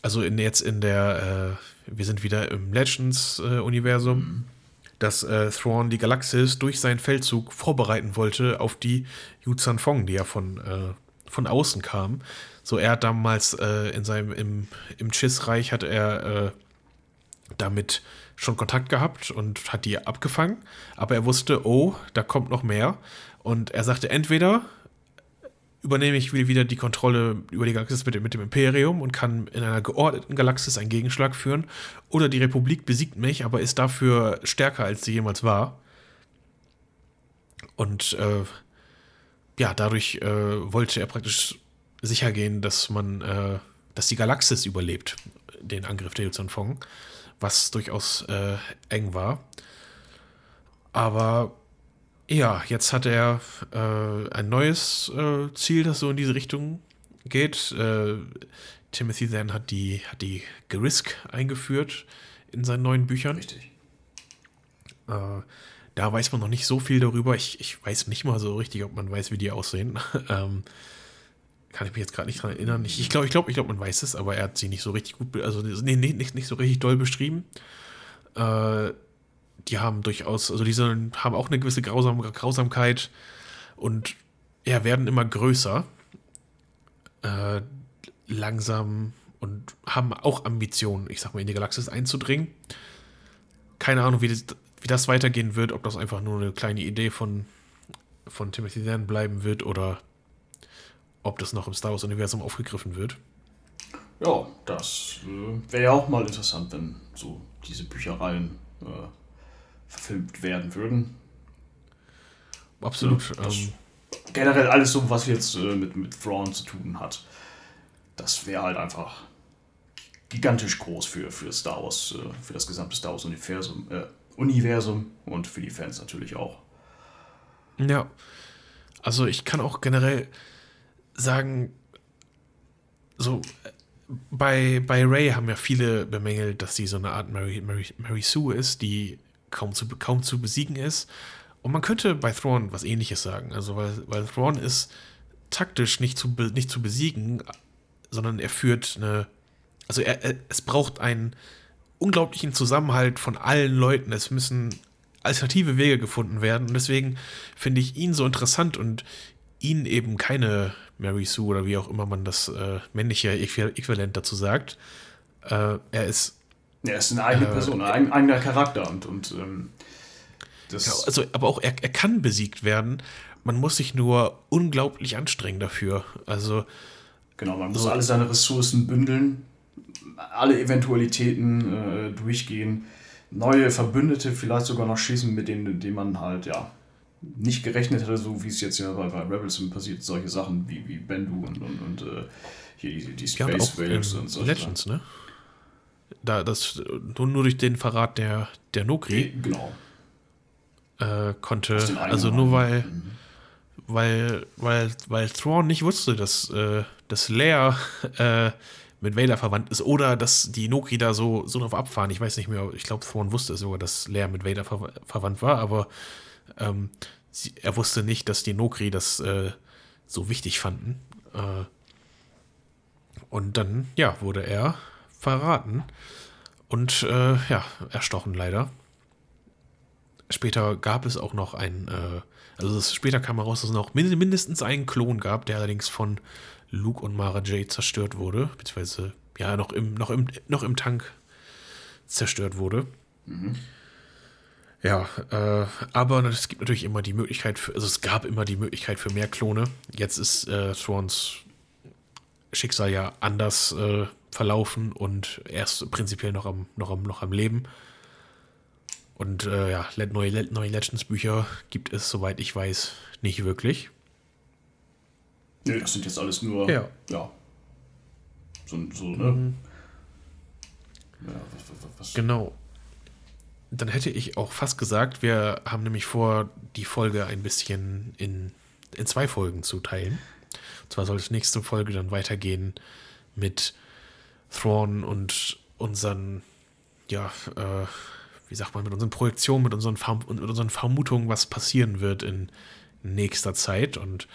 S1: also in, jetzt in der, äh, wir sind wieder im Legends-Universum, äh, mhm. dass äh, Thrawn die Galaxis durch seinen Feldzug vorbereiten wollte auf die Yu Fong, die ja von, äh, von außen kam. So, er hat damals äh, in seinem, im, im Chiss-Reich hat er äh, damit schon Kontakt gehabt und hat die abgefangen, aber er wusste, oh, da kommt noch mehr. Und er sagte, entweder übernehme ich wieder die Kontrolle über die Galaxis mit, dem Imperium und kann in einer geordneten Galaxis einen Gegenschlag führen, oder die Republik besiegt mich, aber ist dafür stärker, als sie jemals war. Und äh, ja, dadurch äh, wollte er praktisch sicher gehen, dass man, äh, dass die Galaxis überlebt, den Angriff der Yuzhan Fong, was durchaus äh, eng war. Aber ja, jetzt hat er äh, ein neues äh, Ziel, das so in diese Richtung geht. Äh, Timothy Zahn hat die, hat die Gerisk eingeführt in seinen neuen Büchern.
S2: Richtig.
S1: Äh, da weiß man noch nicht so viel darüber. Ich, ich weiß nicht mal so richtig, ob man weiß, wie die aussehen. ähm, kann ich mich jetzt gerade nicht dran erinnern. Ich, glaube, ich glaube, ich glaube, man weiß es, aber er hat sie nicht so richtig gut, also nee, nee, nicht, nicht so richtig doll beschrieben. Äh, die haben durchaus, also diese haben auch eine gewisse Grausam Grausamkeit und ja, werden immer größer. Äh, langsam und haben auch Ambitionen, ich sag mal, in die Galaxis einzudringen. Keine Ahnung, wie das, wie das weitergehen wird, ob das einfach nur eine kleine Idee von, von Timothy Zahn bleiben wird oder ob das noch im Star Wars-Universum aufgegriffen wird.
S2: Ja, das äh, wäre ja auch mal interessant, wenn so diese Büchereien äh, verfilmt werden würden.
S1: Absolut. Ja,
S2: ähm, generell alles so, was jetzt äh, mit, mit Thrawn zu tun hat. Das wäre halt einfach gigantisch groß für, für Star Wars, äh, für das gesamte Star Wars-Universum äh, Universum und für die Fans natürlich auch.
S1: Ja. Also ich kann auch generell sagen, so bei, bei Ray haben ja viele bemängelt, dass sie so eine Art Mary, Mary, Mary Sue ist, die kaum zu, kaum zu besiegen ist. Und man könnte bei Thrawn was ähnliches sagen. Also, weil, weil Thrawn ist taktisch nicht zu, nicht zu besiegen, sondern er führt eine. Also, er, er, es braucht einen unglaublichen Zusammenhalt von allen Leuten. Es müssen alternative Wege gefunden werden. Und deswegen finde ich ihn so interessant und ihn eben keine Mary Sue oder wie auch immer man das äh, männliche Äquivalent dazu sagt. Äh, er ist.
S2: Er ist eine eigene äh, Person, ein eigener Charakter und, und ähm,
S1: das. Ja, also, aber auch er, er kann besiegt werden. Man muss sich nur unglaublich anstrengen dafür. Also.
S2: Genau, man muss so, alle seine Ressourcen bündeln, alle Eventualitäten äh, durchgehen, neue Verbündete vielleicht sogar noch schießen, mit denen, denen man halt, ja, nicht gerechnet hätte, so wie es jetzt ja bei, bei Rebels passiert, solche Sachen wie, wie Bendu und, und, und äh, hier die, die
S1: Ja,
S2: Space
S1: auch
S2: Waves und so.
S1: Legends, ne? Da, das, nur, durch den Verrat der, der Nokri
S2: Genau.
S1: äh, konnte, also nur weil,
S2: Mhm.
S1: weil, weil, weil Thrawn nicht wusste, dass, äh, dass Leia äh, mit Vader verwandt ist oder dass die Nokri da so, so drauf abfahren. Ich weiß nicht mehr, ich glaube, Thrawn wusste sogar, dass Leia mit Vader ver verwandt war, aber ähm, sie, er wusste nicht, dass die Nokri das äh, so wichtig fanden. Äh, und dann, ja, wurde er verraten und äh, ja, erstochen leider. Später gab es auch noch ein, äh, also es, später kam heraus, dass es noch min- mindestens einen Klon gab, der allerdings von Luke und Mara Jade zerstört wurde, beziehungsweise ja noch im, noch im, noch im Tank zerstört wurde. Ja, äh, aber es gibt natürlich immer die Möglichkeit, für, also es gab immer die Möglichkeit für mehr Klone. Jetzt ist äh, Thrawns Schicksal ja anders äh, verlaufen und er ist prinzipiell noch am, noch am, noch am Leben. Und äh, ja, neue, neue Legends-Bücher gibt es, soweit ich weiß, nicht wirklich.
S2: Nee, das sind jetzt alles nur.
S1: Ja.
S2: ja. So, so ne? Ja, was, was, was,
S1: Genau. Dann hätte ich auch fast gesagt, wir haben nämlich vor, die Folge ein bisschen in, in zwei Folgen zu teilen. Und zwar soll es nächste Folge dann weitergehen mit Thrawn und unseren, ja, äh, wie sagt man, mit unseren Projektionen, mit unseren, und mit unseren Vermutungen, was passieren wird in nächster Zeit und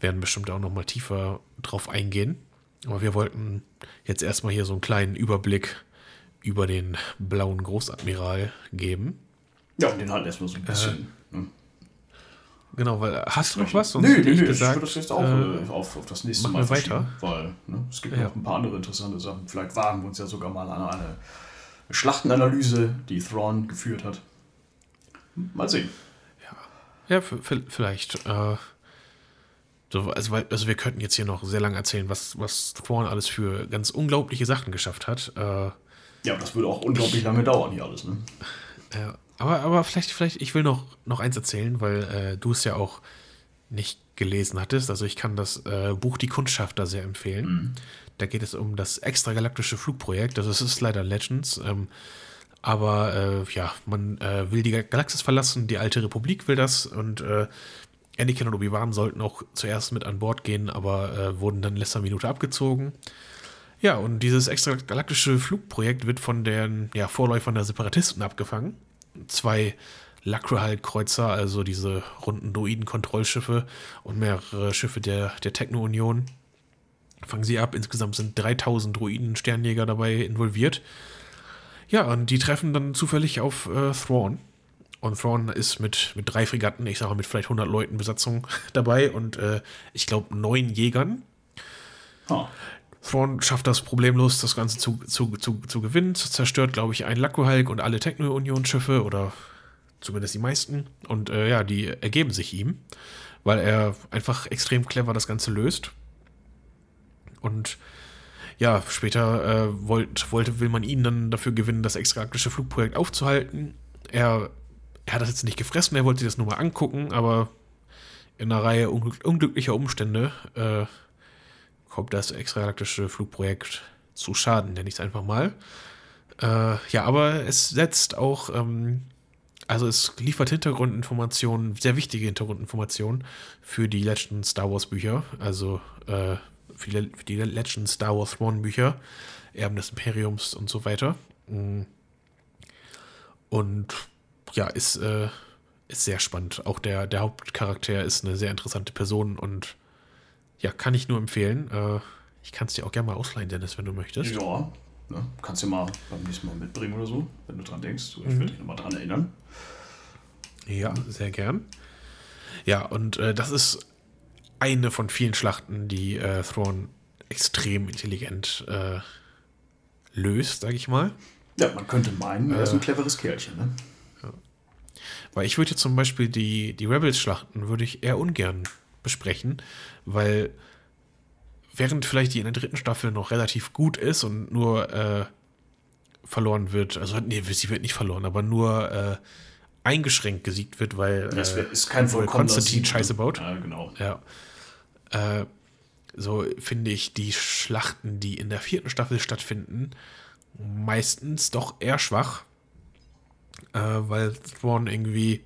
S1: werden bestimmt auch noch mal tiefer drauf eingehen. Aber wir wollten jetzt erstmal hier so einen kleinen Überblick über den blauen Großadmiral geben.
S2: ja, den halt erstmal so ein bisschen.
S1: Äh,
S2: ne?
S1: Genau, weil hast du noch was?
S2: Nö, nö,
S1: hätte
S2: nö,
S1: ich
S2: ich
S1: gesagt,
S2: würde das jetzt auch
S1: äh,
S2: äh, auf, auf das nächste Mal
S1: weiter.
S2: weil ne, es gibt
S1: Ja.
S2: noch ein paar andere interessante Sachen. Vielleicht wagen wir uns ja sogar mal an eine Schlachtenanalyse, die Thrawn geführt hat. Mal sehen.
S1: Ja, v- vielleicht. Äh, so, also, also wir könnten jetzt hier noch sehr lange erzählen, was, was Thrawn alles für ganz unglaubliche Sachen geschafft hat. Äh,
S2: Ja, das würde auch unglaublich lange dauern hier alles. Ne?
S1: Ja, aber, aber vielleicht, vielleicht, ich will noch, noch eins erzählen, weil äh, du es ja auch nicht gelesen hattest. Also ich kann das äh, Buch Die Kundschafter sehr empfehlen. Da geht es um das extragalaktische Flugprojekt. Also es ist leider Legends. Ähm, aber äh, ja, man äh, will die Galaxis verlassen, die alte Republik will das und äh, Anakin und Obi-Wan sollten auch zuerst mit an Bord gehen, aber äh, wurden dann in letzter Minute abgezogen. Ja, und dieses extragalaktische Flugprojekt wird von den ja, Vorläufern der Separatisten abgefangen. Zwei Lacrahal-Kreuzer, also diese runden Droiden-Kontrollschiffe und mehrere Schiffe der, der Techno-Union fangen sie ab. Insgesamt sind 3000 Droiden-Sternjäger dabei involviert. Ja, und die treffen dann zufällig auf äh, Thrawn. Und Thrawn ist mit, mit drei Fregatten, ich sage mit vielleicht 100 Leuten Besatzung dabei und äh, ich glaube neun Jägern.
S2: Ah,
S1: Thrawn schafft das problemlos, das Ganze zu, zu, zu, zu gewinnen. Zerstört, glaube ich, ein Lakuhalk und alle Techno-Union-Schiffe oder zumindest die meisten. Und äh, ja, die ergeben sich ihm, weil er einfach extrem clever das Ganze löst. Und ja, später äh, wollt, wollte, will man ihn dann dafür gewinnen, das extragalaktische Flugprojekt aufzuhalten. Er, er hat das jetzt nicht gefressen, er wollte sich das nur mal angucken, aber in einer Reihe unglück unglücklicher Umstände äh, kommt das extragalaktische Flugprojekt zu Schaden, nenne ich es einfach mal. Äh, ja, aber es setzt auch, ähm, also es liefert Hintergrundinformationen, sehr wichtige Hintergrundinformationen für die letzten Star Wars Bücher, also äh, für, die, für die letzten Star Wars One Bücher, Erben des Imperiums und so weiter. Mm. Und ja, ist, äh, ist sehr spannend. Auch der, der Hauptcharakter ist eine sehr interessante Person und ja, kann ich nur empfehlen. Äh, ich kann es dir auch gerne mal ausleihen, Dennis, wenn du möchtest.
S2: ja, ne? kannst du mal beim nächsten Mal mitbringen oder so, wenn du dran denkst. Ich
S1: Mhm.
S2: werde dich nochmal dran erinnern.
S1: Ja, sehr gern. Ja, und äh, das ist eine von vielen Schlachten, die äh, Thrawn extrem intelligent äh, löst, sag ich mal.
S2: Ja, man könnte meinen, er ist ein
S1: Äh.
S2: cleveres Kerlchen. Ne?
S1: Weil ich würde zum Beispiel die, die Rebels-Schlachten würde ich eher ungern besprechen, weil während vielleicht die in der dritten Staffel noch relativ gut ist und nur äh, verloren wird, also nee, sie wird nicht verloren, aber nur äh, eingeschränkt gesiegt wird, weil
S2: Das
S1: äh,
S2: wär- ist kein
S1: weil
S2: vollkommener
S1: Konstantin. Scheiße baut.
S2: Ja, genau.
S1: Ja. Äh, so finde ich die Schlachten, die in der vierten Staffel stattfinden, meistens doch eher schwach. Äh, weil Thrawn irgendwie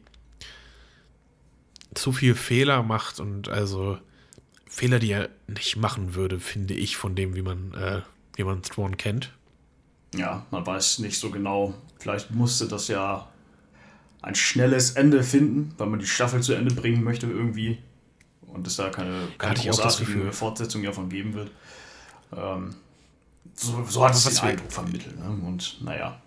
S1: zu viel Fehler macht und also Fehler, die er nicht machen würde, finde ich, von dem, wie man, äh, wie man Thrawn kennt.
S2: Ja, man weiß nicht so genau. Vielleicht musste das ja ein schnelles Ende finden, weil man die Staffel zu Ende bringen möchte irgendwie. Und es da keine, keine
S1: hatte
S2: großartige. Fortsetzung davon geben wird. Ähm, so, so hat es den Eindruck vermittelt. Ne? Und naja,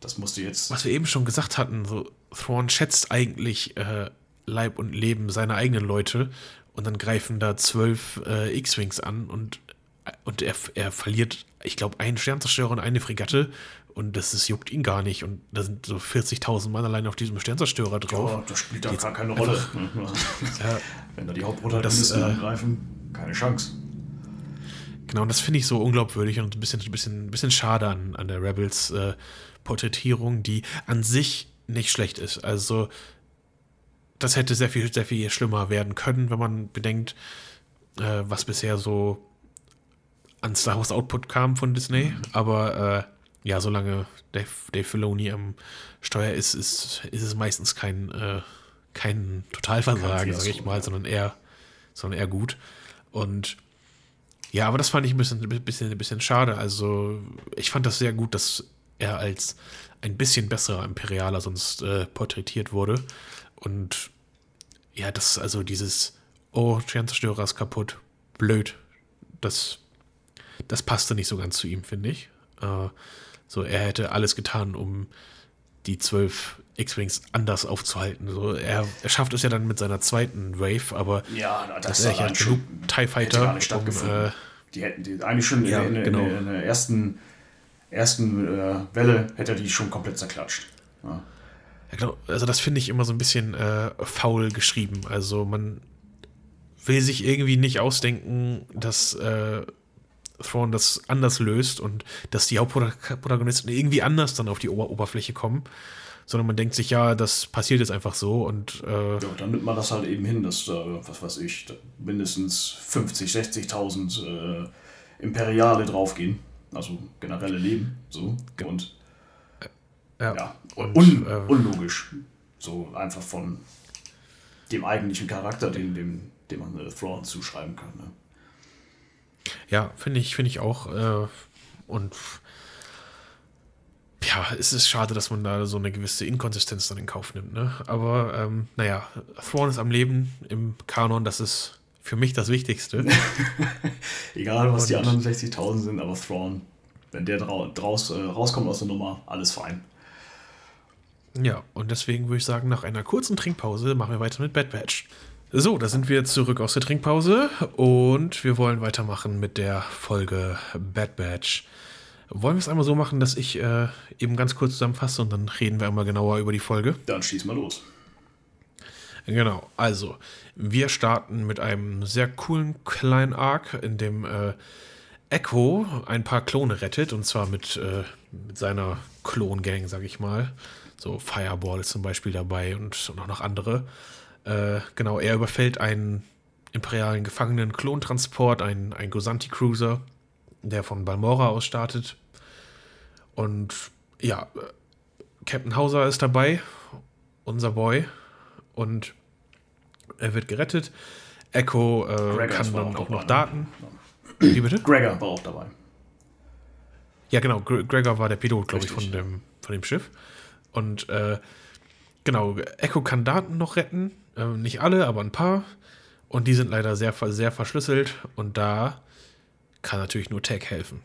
S2: das musste jetzt.
S1: Was wir eben schon gesagt hatten, so Thrawn schätzt eigentlich äh, Leib und Leben seiner eigenen Leute und dann greifen da zwölf äh, X-Wings an und, und er, er verliert, ich glaube, einen Sternzerstörer und eine Fregatte und das ist, juckt ihn gar nicht und da sind so 40.000 Mann allein auf diesem Sternzerstörer drauf.
S2: Ja, das spielt da gar keine Rolle.
S1: Ja,
S2: Wenn da die Hauptprotagonisten
S1: Das, äh,
S2: angreifen, keine Chance.
S1: Genau, und das finde ich so unglaubwürdig und ein bisschen, ein bisschen, ein bisschen schade an, an der Rebels äh, Porträtierung, die an sich nicht schlecht ist. Also, das hätte sehr viel, sehr viel schlimmer werden können, wenn man bedenkt, äh, was bisher so an Star Wars Output kam von Disney. Aber äh, ja, solange Dave, Dave Filoni am Steuer ist, ist, ist es meistens kein, äh, kein Totalversagen, sage ich mal,
S2: ja.
S1: sondern eher, sondern eher gut. Und ja, aber das fand ich ein bisschen, ein bisschen, ein bisschen schade. Also, ich fand das sehr gut, dass er als ein bisschen besserer Imperialer sonst äh, porträtiert wurde. Und ja, das, also dieses, oh, Sternzerstörer ist kaputt, blöd, das, das passte nicht so ganz zu ihm, finde ich. Äh, so, er hätte alles getan, um die zwölf X-Wings anders aufzuhalten. So, er, er schafft es ja dann mit seiner zweiten Wave, aber
S2: Ja,
S1: das
S2: das
S1: ist hat genug TIE
S2: hätte
S1: Fighter,
S2: gar nicht
S1: um,
S2: stattgefunden.
S1: äh,
S2: die hätten die eigentlich schon in,
S1: Ja,
S2: in, in,
S1: genau.
S2: in, der ersten, ersten äh, Welle hätte er die schon komplett zerklatscht. Ja.
S1: Genau. Also das finde ich immer so ein bisschen äh, faul geschrieben. Also man will sich irgendwie nicht ausdenken, dass äh, Thrawn das anders löst und dass die Hauptprotagonisten irgendwie anders dann auf die Ober Oberfläche kommen, sondern man denkt sich, ja, das passiert jetzt einfach so und äh,
S2: Ja, dann nimmt man das halt eben hin, dass da, was weiß ich, mindestens 50, 60.000 äh, Imperiale draufgehen. Also generelle Leben. So. Und
S1: ja.
S2: ja,
S1: Und,
S2: un,
S1: äh,
S2: unlogisch. So einfach von dem eigentlichen Charakter, den, dem, dem man äh, Thrawn zuschreiben kann. Ne?
S1: Ja, finde ich, finde ich auch. Äh, und ja, es ist schade, dass man da so eine gewisse Inkonsistenz dann in Kauf nimmt. Ne? Aber ähm, naja, Thrawn ist am Leben im Kanon, das ist für mich das Wichtigste.
S2: Egal, was die anderen 60.000 sind, aber Thrawn, wenn der drau draus, äh, rauskommt aus der Nummer, alles fein.
S1: Ja, und deswegen würde ich sagen, nach einer kurzen Trinkpause machen wir weiter mit Bad Batch. So, da sind wir zurück aus der Trinkpause und wir wollen weitermachen mit der Folge Bad Batch. Wollen wir es einmal so machen, dass ich äh, eben ganz kurz zusammenfasse und dann reden wir einmal genauer über die Folge?
S2: Dann schieß mal los.
S1: Genau, also wir starten mit einem sehr coolen kleinen Arc, in dem äh, Echo ein paar Klone rettet und zwar mit, äh, mit seiner Klongang, sag ich mal. So Fireball ist zum Beispiel dabei und, und auch noch andere. Äh, genau, er überfällt einen imperialen Gefangenen Klontransport, einen, einen Gosanti Cruiser, der von Balmora aus startet. Und ja, äh, Captain Hauser ist dabei, unser Boy und er wird gerettet. Echo äh, kann dann
S2: auch
S1: auch noch
S2: dabei,
S1: Daten.
S2: ne?
S1: Wie bitte?
S2: Gregor war auch dabei.
S1: Ja, genau. Gre Gregor war der Pilot, glaube ich, von dem, von dem Schiff. Und äh, genau, Echo kann Daten noch retten. Ähm, nicht alle, aber ein paar. Und die sind leider sehr, sehr verschlüsselt. Und da kann natürlich nur Tech helfen.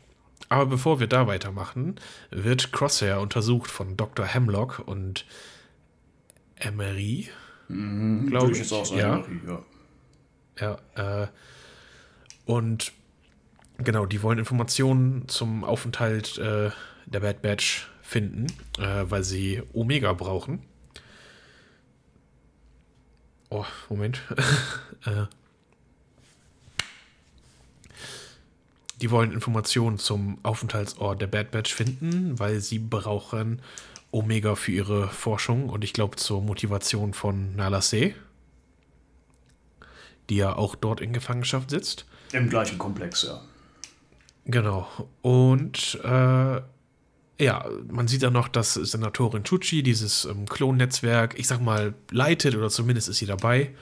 S1: Aber bevor wir da weitermachen, wird Crosshair untersucht von Dr. Hemlock und Emery.
S2: Mhm,
S1: Glaub
S2: würde
S1: ich,
S2: auch
S1: ja.
S2: ja.
S1: Ja, äh, und genau, die wollen Informationen zum Aufenthalt äh, der Bad Batch finden, äh, weil sie Omega brauchen. Oh, Moment. äh, die wollen Informationen zum Aufenthaltsort der Bad Batch finden, weil sie brauchen Omega für ihre Forschung und ich glaube zur Motivation von Nala Se, die ja auch dort in Gefangenschaft sitzt.
S2: Im gleichen Komplex, ja.
S1: Genau. Und äh, ja, man sieht dann noch, dass Senatorin Chuchi dieses ähm, Klonnetzwerk, ich sag mal, leitet oder zumindest ist sie dabei,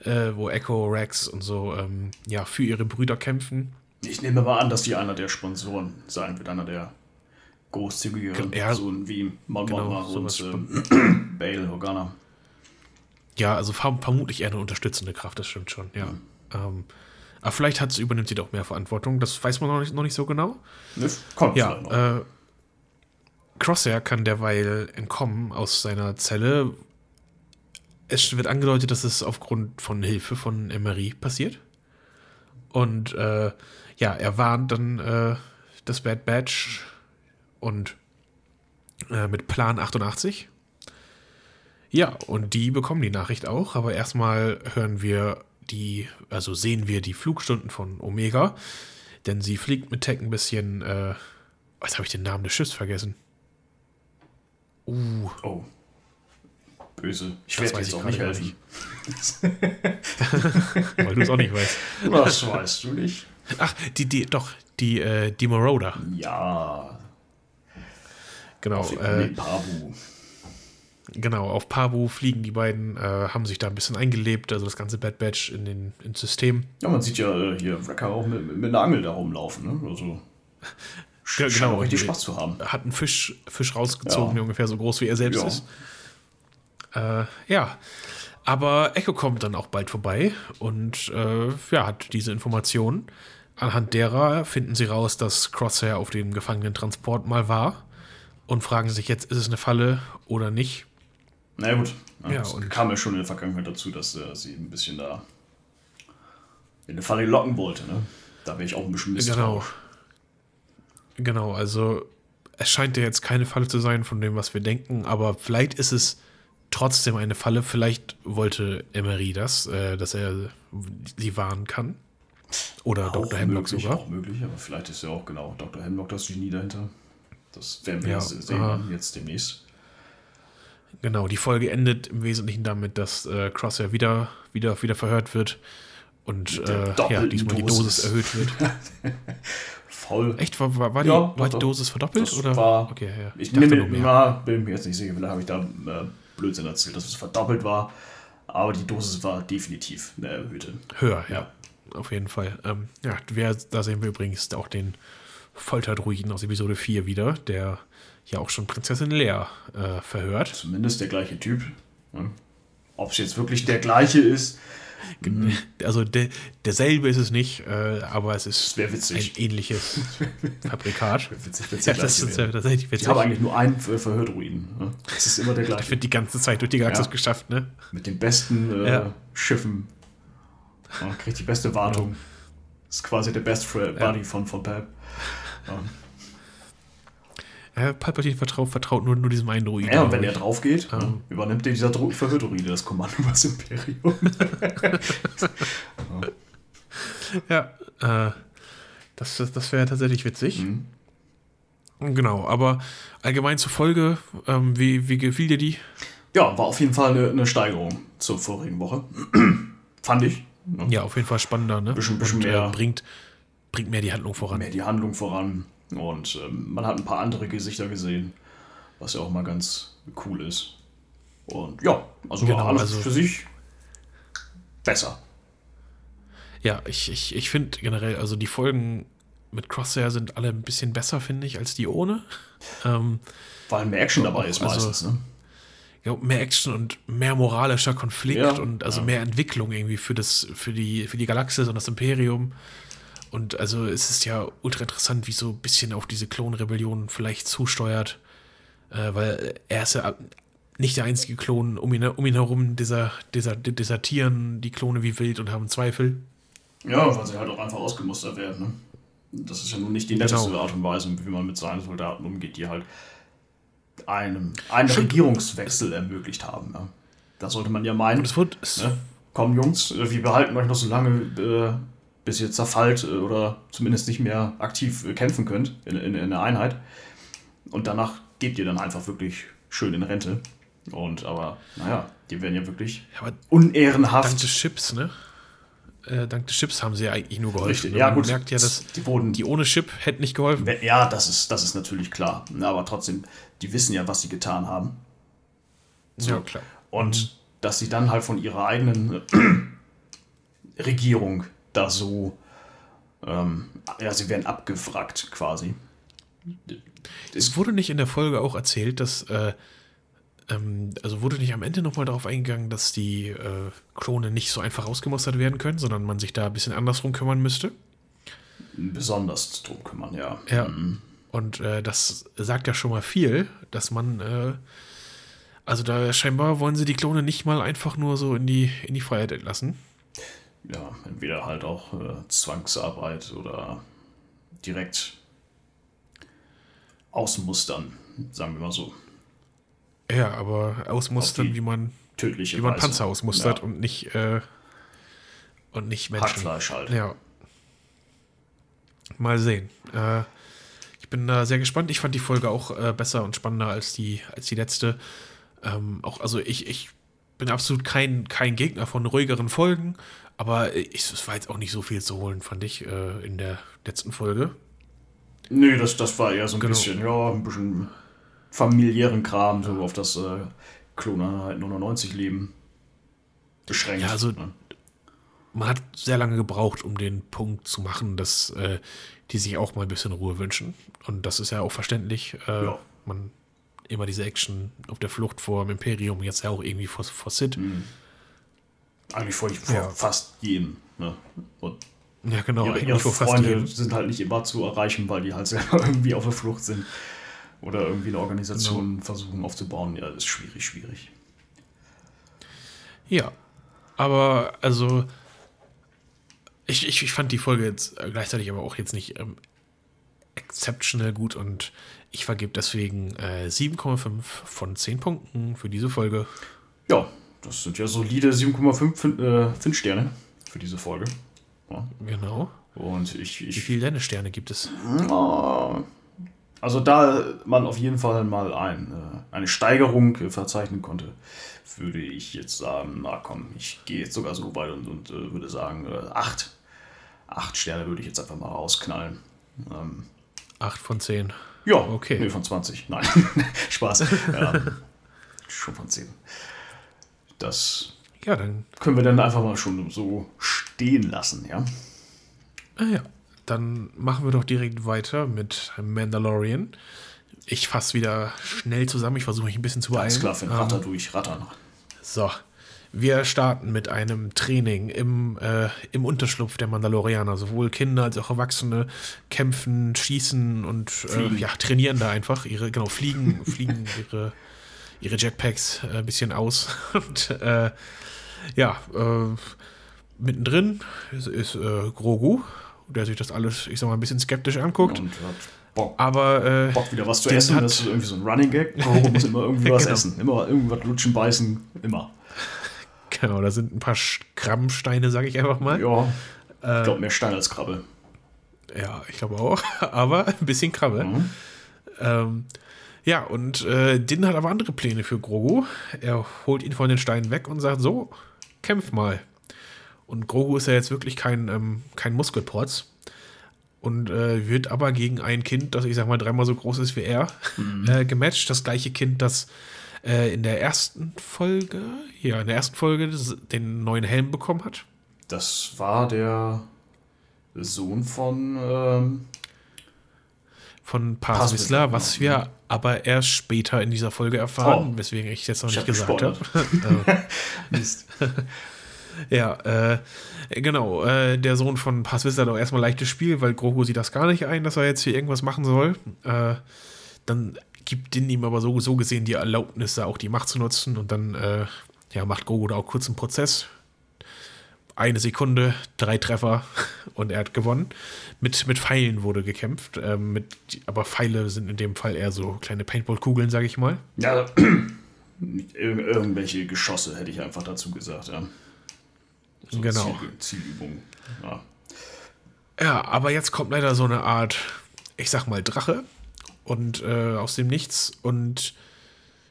S1: äh, wo Echo, Rex und so ähm, ja, für ihre Brüder kämpfen.
S2: Ich nehme mal an, dass die einer der Sponsoren sein wird, einer der großzügigeren
S1: Ja,
S2: Personen wie Mon
S1: genau,
S2: und ähm, Bale Organa.
S1: Ja, also verm vermutlich eher eine unterstützende Kraft, das stimmt schon, ja. Ähm, aber vielleicht hat sie, übernimmt sie doch mehr Verantwortung, das weiß man noch nicht, noch nicht so genau.
S2: Das kommt
S1: Ja, äh, Crosshair kann derweil entkommen aus seiner Zelle. Es wird angedeutet, dass es aufgrund von Hilfe von Emery passiert. Und äh, ja, er warnt dann äh, das Bad Batch und äh, mit Plan 88. Ja, und die bekommen die Nachricht auch, aber erstmal hören wir die, also sehen wir die Flugstunden von Omega, denn sie fliegt mit Tech ein bisschen, äh, jetzt habe ich den Namen des Schiffs vergessen. Uh,
S2: oh. Böse. Ich werde
S1: weiß
S2: jetzt
S1: ich
S2: auch nicht helfen.
S1: weil du es auch nicht weißt.
S2: Das weißt du nicht.
S1: Ach, die, die, doch, die, äh, die Moroder.
S2: Ja.
S1: Genau,
S2: Auf
S1: äh,
S2: Pabu.
S1: genau, auf Pabu fliegen die beiden, äh, haben sich da ein bisschen eingelebt, also das ganze Bad Batch in den, ins System.
S2: Ja, man sieht ja äh, hier Wrecker auch mit, mit einer Angel da rumlaufen. Ne? Also,
S1: Ja, genau,
S2: richtig Spaß zu haben.
S1: Hat einen Fisch, Fisch rausgezogen,
S2: Ja.
S1: der ungefähr so groß wie er selbst
S2: Ja.
S1: ist. Äh, ja. Aber Echo kommt dann auch bald vorbei und äh, ja, hat diese Informationen. Anhand derer finden sie raus, dass Crosshair auf dem Gefangenentransport mal war und fragen sich jetzt, ist es eine Falle oder nicht.
S2: Na gut. Ja,
S1: Ja,
S2: es
S1: und-
S2: kam ja schon in der Vergangenheit dazu, dass äh, sie ein bisschen da in eine Falle locken wollte. Ne? Da wäre ich auch ein bisschen misstrauisch.
S1: Genau, also es scheint ja jetzt keine Falle zu sein von dem, was wir denken, aber vielleicht ist es trotzdem eine Falle. Vielleicht wollte Emery das, äh, dass er sie warnen kann. Oder Dr. Hemlock
S2: möglich,
S1: sogar.
S2: Auch möglich, aber vielleicht ist ja auch genau Dr. Hemlock das Genie dahinter. Das werden wir
S1: Ja,
S2: jetzt sehen
S1: aha.
S2: jetzt demnächst.
S1: Genau, die Folge endet im Wesentlichen damit, dass äh, Crosshair wieder, wieder, wieder verhört wird und äh, ja, diesmal die
S2: Dosis.
S1: Dosis erhöht wird.
S2: Voll.
S1: Echt? War, war, war die,
S2: Ja,
S1: war
S2: doch,
S1: die. Dosis verdoppelt? Oder?
S2: war-
S1: okay, ja.
S2: Ich
S1: dachte
S2: nehme
S1: nur mehr.
S2: na, bin mir jetzt nicht sicher, vielleicht habe ich da äh, Blödsinn erzählt, dass es verdoppelt war. Aber die Dosis war definitiv eine erhöhte.
S1: Höher, ja. Auf jeden Fall. Ähm, ja, wer, da sehen wir übrigens auch den Folterdruiden aus Episode 4 wieder, der ja auch schon Prinzessin Lea äh, verhört.
S2: Zumindest der gleiche Typ. Ne? Ob es jetzt wirklich der gleiche ist,
S1: Also de, derselbe ist es nicht, äh, aber es ist ein
S2: witzig.
S1: ähnliches Fabrikat.
S2: Witzig, wenn's
S1: Ja, das ist ja tatsächlich
S2: Ich
S1: witzig.
S2: habe eigentlich nur einen Ver- Verhördruiden. Ne? Das ist immer der gleiche.
S1: wird die ganze Zeit durch die Galaxis
S2: Ja.
S1: geschafft, ne?
S2: Mit den besten äh,
S1: Ja.
S2: Schiffen. Ja, kriegt die beste Wartung. Ist quasi der Best. Buddy von, von Pep. Ja.
S1: Ja, Palpatine vertraut, vertraut nur, nur diesem einen Druiden.
S2: Ja, und wenn er drauf geht,
S1: Ähm.
S2: übernimmt dieser Dro- Verhördruide das Kommando über das Imperium.
S1: Ja, äh, das, das, das wäre tatsächlich witzig.
S2: Mhm.
S1: Genau, aber allgemein zur Folge, ähm, wie, wie gefiel dir die?
S2: Ja, war auf jeden Fall eine, eine Steigerung zur vorigen Woche. Fand ich. Ne?
S1: Ja, auf jeden Fall spannender, ne?
S2: Bisschen- bisschen
S1: Und,
S2: mehr.
S1: Äh, bringt, bringt mehr die Handlung voran.
S2: Mehr die Handlung voran. Und ähm, man hat ein paar andere Gesichter gesehen, was ja auch mal ganz cool ist. Und ja, also
S1: Genau,
S2: alles
S1: also-
S2: für sich besser.
S1: Ja, ich, ich, ich finde generell, also die Folgen mit Crosshair sind alle ein bisschen besser, finde ich, als die ohne. Ähm,
S2: Weil mehr Action dabei ist
S1: also-
S2: meistens. Ne?
S1: ja, mehr Action und mehr moralischer Konflikt
S2: Ja,
S1: und also
S2: ja.
S1: mehr Entwicklung irgendwie für das, für die, für die Galaxis und das Imperium. Und also es ist ja ultra interessant, wie so ein bisschen auf diese Klonrebellion vielleicht zusteuert. Äh, weil er ist ja nicht der einzige Klon, um ihn, um ihn herum dieser, dieser, desertieren die Klone wie wild und haben Zweifel.
S2: Ja, weil sie halt auch einfach ausgemustert werden. Ne? Das ist ja nun nicht die netteste
S1: Genau.
S2: Art und Weise, wie man mit seinen Soldaten umgeht, die halt einem einen Regierungswechsel ermöglicht haben. Ja? Da sollte man ja meinen,
S1: Und es wird, es,
S2: ne? komm Jungs, wir behalten euch noch so lange, äh, bis ihr zerfallt äh, oder zumindest nicht mehr aktiv äh, kämpfen könnt in, in, in der Einheit. Und danach gebt ihr dann einfach wirklich schön in Rente. Und aber, naja, die werden ja wirklich
S1: aber
S2: unehrenhaft.
S1: Dank des Chips, ne? Äh, dank des Chips haben sie ja eigentlich nur geholfen.
S2: Richtig,
S1: ne?
S2: ja,
S1: Man
S2: gut.
S1: merkt ja, dass
S2: Die wurden-
S1: die ohne Chip hätten nicht geholfen.
S2: Ja, das ist, das ist natürlich klar. Aber trotzdem, die wissen ja, was sie getan haben.
S1: Ja, klar.
S2: Und dass sie dann halt von ihrer eigenen Regierung da so, ähm, ja, sie werden abgefragt quasi.
S1: Es wurde nicht in der Folge auch erzählt, dass, äh, ähm, also wurde nicht am Ende nochmal darauf eingegangen, dass die äh, Klone nicht so einfach ausgemustert werden können, sondern man sich da ein bisschen andersrum kümmern müsste.
S2: Besonders drum kümmern, ja.
S1: Ja. Und äh, das sagt ja schon mal viel, dass man, äh, also da scheinbar wollen sie die Klone nicht mal einfach nur so in die, in die Freiheit entlassen.
S2: Ja, entweder halt auch äh, Zwangsarbeit oder direkt ausmustern, sagen wir mal so.
S1: Ja, aber ausmustern, wie man,
S2: Tödliche
S1: wie man
S2: Weise.
S1: Panzer ausmustert
S2: Ja.
S1: und nicht, äh, und nicht Menschen.
S2: Hackfleisch halt.
S1: Ja. Mal sehen. Äh, ich bin da sehr gespannt. Ich fand die Folge auch äh, besser und spannender als die, als die letzte. Ähm, auch, also ich, ich bin absolut kein, kein Gegner von ruhigeren Folgen, aber ich, es war jetzt auch nicht so viel zu holen, fand ich, äh, in der letzten Folge.
S2: Nee, das, das war eher so ein
S1: Genau.
S2: bisschen, ja, ein bisschen familiären Kram, so auf das äh, Klone halt 99 Leben beschränkt.
S1: Ja, also-
S2: ne?
S1: Man hat sehr lange gebraucht, um den Punkt zu machen, dass äh, die sich auch mal ein bisschen Ruhe wünschen. Und das ist ja auch verständlich. Äh,
S2: Ja.
S1: Man immer diese Action auf der Flucht vor dem Imperium, jetzt ja auch irgendwie vor, vor Sid.
S2: Eigentlich vor, vor
S1: Ja.
S2: fast jedem. Ne? Und
S1: Ja, genau.
S2: ihre,
S1: eigentlich
S2: ihre Freunde sind halt nicht immer zu erreichen, weil die halt selber irgendwie auf der Flucht sind. Oder irgendwie eine Organisation
S1: Genau.
S2: versuchen aufzubauen. Ja, ist schwierig, schwierig.
S1: Ja, aber also ich, ich, ich fand die Folge jetzt äh, gleichzeitig aber auch jetzt nicht ähm, exceptional gut und ich vergebe deswegen äh, 7,5 von 10 Punkten für diese Folge.
S2: Ja, das sind ja solide 7,5 Fin- äh, Fin-Sterne für diese Folge. Ja.
S1: Genau.
S2: Und ich,
S1: Wie
S2: ich
S1: viele Dennis-Sterne gibt es?
S2: Also da man auf jeden Fall mal ein, äh, eine Steigerung äh, verzeichnen konnte, würde ich jetzt sagen, na komm, ich gehe jetzt sogar so weit und, und äh, würde sagen, äh, acht. Acht Sterne würde ich jetzt einfach mal rausknallen. Ähm,
S1: 8 von 10.
S2: ja,
S1: Okay.
S2: Nee, von 20. Nein, Spaß. ja, schon von 10. Das
S1: Ja, dann,
S2: können wir dann einfach mal schon so stehen lassen, ja?
S1: ah ja, dann machen wir doch direkt weiter mit Mandalorian. Ich fasse wieder schnell zusammen. Ich versuche mich ein bisschen zu beeilen.
S2: Alles klar, Finn,
S1: Ähm,
S2: ratter durch, rattern.
S1: So, wir starten mit einem Training im, äh, im Unterschlupf der Mandalorianer. Sowohl Kinder als auch Erwachsene kämpfen, schießen und äh, ja, trainieren da einfach. Ihre, genau, fliegen, fliegen ihre, ihre Jetpacks äh, ein bisschen aus. Und äh, ja, äh, mittendrin ist, ist äh, Grogu, der sich das alles, ich sag mal, ein bisschen skeptisch anguckt.
S2: Und hat Bock,
S1: Aber äh,
S2: Bock wieder was zu essen,
S1: hat-
S2: das ist irgendwie so ein Running Gag. Warum muss immer irgendwie was
S1: Genau.
S2: essen? Immer irgendwas lutschen, beißen, immer.
S1: genau, da sind ein paar Grammsteine, sage ich einfach mal.
S2: Ja,
S1: Äh,
S2: ich glaube mehr Stein als Krabbe.
S1: Ja, ich glaube auch. Aber ein bisschen Krabbe.
S2: Mhm.
S1: Ähm, ja, und äh, Din hat aber andere Pläne für Grogu. Er holt ihn von den Steinen weg und sagt: So, kämpf mal. Und Grogu ist ja jetzt wirklich kein, ähm, kein Muskelprotz. Und äh, wird aber gegen ein Kind, das ich sag mal dreimal so groß ist wie er, äh, gematcht. Das gleiche Kind, das äh, in der ersten Folge, ja, in der ersten Folge den neuen Helm bekommen hat.
S2: Das war der Sohn von. Ähm,
S1: von
S2: Vizsla,
S1: was wir aber erst später in dieser Folge erfahren,
S2: Oh.
S1: weswegen ich jetzt noch
S2: Ich
S1: nicht
S2: hab
S1: gesagt habe.
S2: gespoilert. Mist.
S1: ja, äh, genau, äh, der Sohn von Vizsla hat auch erstmal leichtes Spiel, weil Grogu sieht das gar nicht ein, dass er jetzt hier irgendwas machen soll. Äh, dann gibt Din ihm aber so, so gesehen die Erlaubnis, da auch die Macht zu nutzen und dann äh, ja, macht Grogu da auch kurz einen Prozess. Eine Sekunde, drei Treffer und er hat gewonnen. Mit, mit Pfeilen wurde gekämpft, ähm, mit, aber Pfeile sind in dem Fall eher so kleine Paintball-Kugeln, sage ich mal.
S2: Ja, ir irgendwelche Geschosse hätte ich einfach dazu gesagt, ja. So
S1: Genau.
S2: Ziel Zielübung. Ja.
S1: Ja, aber jetzt kommt leider so eine Art, ich sag mal, Drache und äh, aus dem Nichts und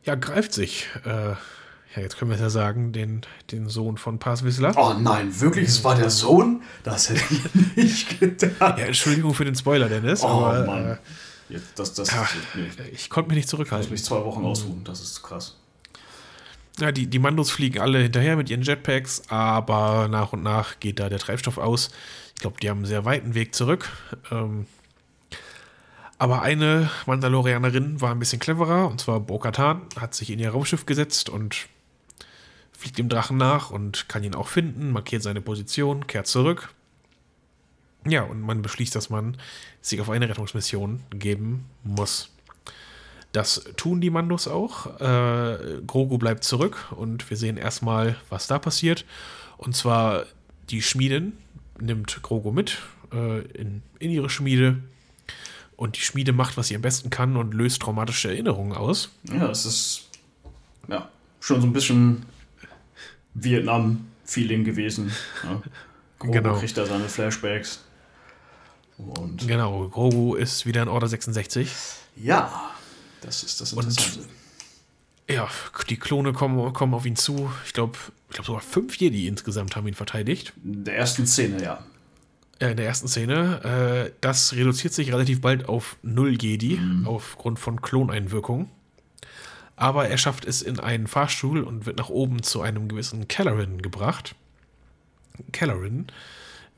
S1: ja, greift sich. Äh, ja, jetzt können wir es ja sagen, den, den Sohn von Paz Vizsla.
S2: Oh nein, wirklich? Es war der Sohn? Das hätte ich nicht gedacht.
S1: Ja, Entschuldigung für den Spoiler, Dennis.
S2: Oh
S1: aber,
S2: Mann.
S1: Äh,
S2: Jetzt, das, das, nee,
S1: ich konnte mich nicht
S2: ich muss
S1: zurückhalten.
S2: mich zwei Wochen ausruhen. Das ist krass.
S1: Ja, die, die Mandos fliegen alle hinterher mit ihren Jetpacks, aber nach und nach geht da der Treibstoff aus. Ich glaube, die haben einen sehr weiten Weg zurück. Ähm, aber eine Mandalorianerin war ein bisschen cleverer, und zwar Bo-Katan, hat sich in ihr Raumschiff gesetzt und fliegt dem Drachen nach und kann ihn auch finden, markiert seine Position, kehrt zurück. Ja, und man beschließt, dass man sich auf eine Rettungsmission geben muss. Das tun die Mandos auch. Äh, Grogu bleibt zurück und wir sehen erstmal, was da passiert. Und zwar die Schmiedin nimmt Grogu mit äh, in, in ihre Schmiede. Und die Schmiede macht, was sie am besten kann und löst traumatische Erinnerungen aus.
S2: Ja, es ist ja, schon so ein bisschen Vietnam-Feeling gewesen. Ja. Grogu
S1: Genau.
S2: kriegt da seine Flashbacks. Und
S1: Genau, Grogu ist wieder in Order 66.
S2: ja, das ist das
S1: Und-
S2: Interessante.
S1: Ja, die Klone kommen, kommen auf ihn zu. Ich glaube, ich glaub sogar fünf Jedi insgesamt haben ihn verteidigt.
S2: In der ersten Szene, ja.
S1: Äh, in der ersten Szene. Äh, das reduziert sich relativ bald auf null Jedi aufgrund von Kloneinwirkung. Aber er schafft es in einen Fahrstuhl und wird nach oben zu einem gewissen Kellerin gebracht. Kellerin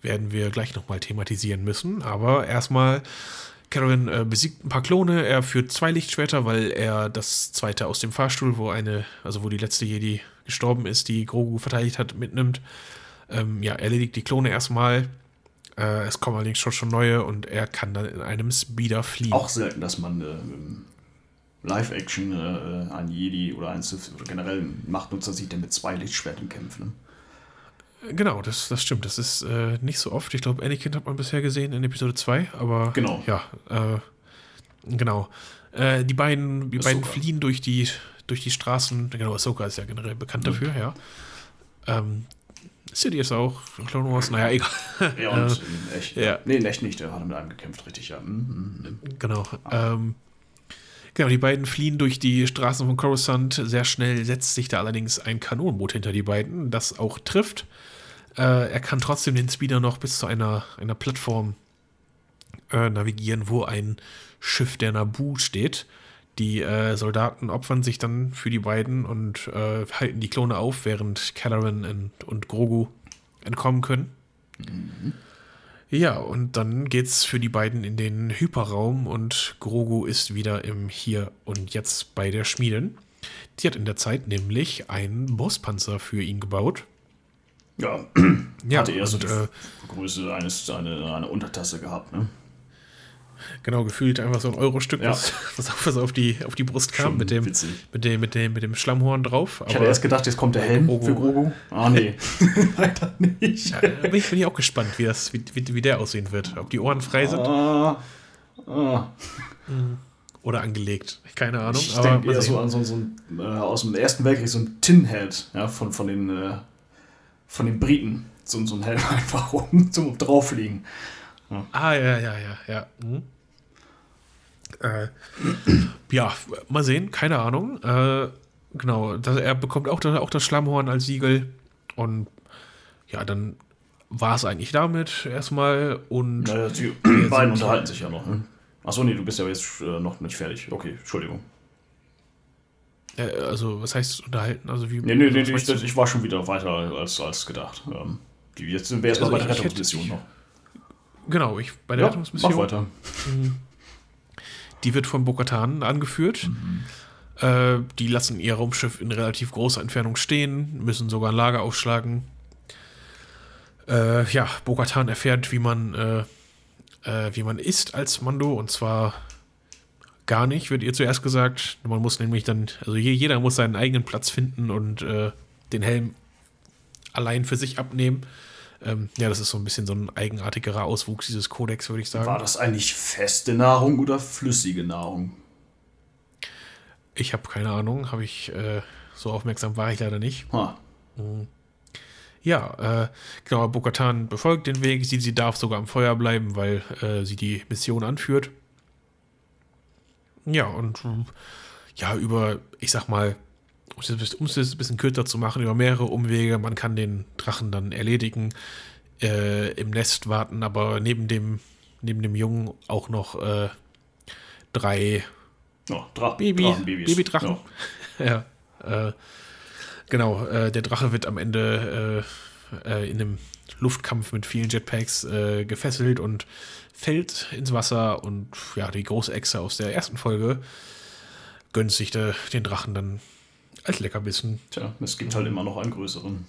S1: werden wir gleich nochmal thematisieren müssen. Aber erstmal, Kellerin äh, besiegt ein paar Klone. Er führt zwei Lichtschwerter, weil er das zweite aus dem Fahrstuhl, wo eine, also wo die letzte Jedi gestorben ist, die Grogu verteidigt hat, mitnimmt. Ähm, ja, erledigt die Klone erstmal. Äh, es kommen allerdings schon, schon neue und er kann dann in einem Speeder fliehen.
S2: Auch selten, dass man äh, Live-Action äh, einen Jedi oder einen Sith oder generell einen Machtnutzer sieht, der mit zwei Lichtschwertern kämpft. Ne?
S1: Genau, das, das stimmt. Das ist äh, nicht so oft. Ich glaube, Anakin hat man bisher gesehen in Episode 2, aber
S2: Genau.
S1: ja, äh, genau. Äh, die beiden, die beiden fliehen durch die, durch die Straßen. Genau, Ahsoka ist ja generell bekannt
S2: Mhm.
S1: dafür, ja. Ähm, City ist auch, Clone Wars, naja, egal.
S2: Ja, und in echt.
S1: ja.
S2: Nee, in echt nicht, der hat mit einem gekämpft, richtig, ja. Mhm, mhm.
S1: Genau. Ähm, genau, die beiden fliehen durch die Straßen von Coruscant. Sehr schnell setzt sich da allerdings ein Kanonenboot hinter die beiden, das auch trifft. Äh, er kann trotzdem den Speeder noch bis zu einer, einer Plattform äh, navigieren, wo ein Schiff der Naboo steht. Die äh, Soldaten opfern sich dann für die beiden und äh, halten die Klone auf, während Caloran und, und Grogu entkommen können. Ja, und dann geht's für die beiden in den Hyperraum und Grogu ist wieder im Hier und Jetzt bei der Schmiedin. Die hat in der Zeit nämlich einen Bosspanzer für ihn gebaut.
S2: Ja,
S1: Ja,
S2: hatte eher so die
S1: äh,
S2: Größe eines, eine, eine Untertasse gehabt, ne?
S1: Genau, gefühlt einfach so ein Eurostück,
S2: Ja.
S1: was, was, auf, was auf, die, auf die Brust kam,
S2: Schon
S1: mit dem,
S2: witzig.
S1: mit, dem, mit, dem, mit dem Schlammhorn drauf.
S2: Ich hatte erst gedacht, jetzt kommt der Helm
S1: Grogu-
S2: für Grogu. Ah, nee. Leider nicht.
S1: ja, bin, ich, bin ich auch gespannt, wie, das, wie, wie, wie der aussehen wird. Ob die Ohren frei sind
S2: Ah, ah.
S1: oder angelegt. Keine Ahnung.
S2: Ich denke eher so an so, so ein, äh, aus dem Ersten Weltkrieg, so ein Tin-Head, ja, von, von, den, äh, von den Briten. So, so ein Helm einfach um zum Drauffliegen.
S1: Ah, ja, ja, ja, ja. Mhm. Äh, ja, mal sehen, keine Ahnung. Äh, genau, das, er bekommt auch, das- auch das Schlammhorn als Siegel. Und ja, dann war es eigentlich damit erstmal. Und
S2: Naja, die beiden unterhalten sich ja noch. Ne? Achso, nee, du bist ja jetzt äh, noch nicht fertig. Okay, Entschuldigung.
S1: äh, also, was heißt unterhalten? Also, wie.
S2: Nee, nee, nee, ich, ich war schon wieder weiter als, als gedacht. Ähm, jetzt sind wir erstmal
S1: Also
S2: bei der Rettungsmission noch.
S1: Genau, ich bei der
S2: Ja,
S1: Rettungsmission.
S2: mach weiter.
S1: Die wird von Bokatan angeführt. Äh, die lassen ihr Raumschiff in relativ großer Entfernung stehen, müssen sogar ein Lager aufschlagen. Äh, ja, Bokatan erfährt, wie man, äh, äh, wie man isst als Mando und zwar gar nicht, wird ihr zuerst gesagt. Man muss nämlich dann, also je- jeder muss seinen eigenen Platz finden und äh, den Helm allein für sich abnehmen. Ähm, ja, das ist so ein bisschen so ein eigenartigerer Auswuchs dieses Kodex, würde ich sagen.
S2: War das eigentlich feste Nahrung oder flüssige Nahrung?
S1: Ich habe keine Ahnung, habe ich äh, so aufmerksam war ich leider nicht.
S2: Ha.
S1: Ja, äh, genau, Bokatan befolgt den Weg, sie, sie darf sogar am Feuer bleiben, weil äh, sie die Mission anführt. Ja, und ja, über, ich sag mal, um es ein bisschen kürzer zu machen, über mehrere Umwege. Man kann den Drachen dann erledigen, äh, im Nest warten, aber neben dem, neben dem Jungen auch noch äh, drei
S2: oh, Dra
S1: Baby, Babydrachen. Ja. ja äh, genau, äh, der Drache wird am Ende äh, äh, in einem Luftkampf mit vielen Jetpacks gefesselt und fällt ins Wasser und ja, die große Echse aus der ersten Folge gönnt sich de, den Drachen dann als Leckerbissen.
S2: Tja, es gibt halt immer noch einen größeren.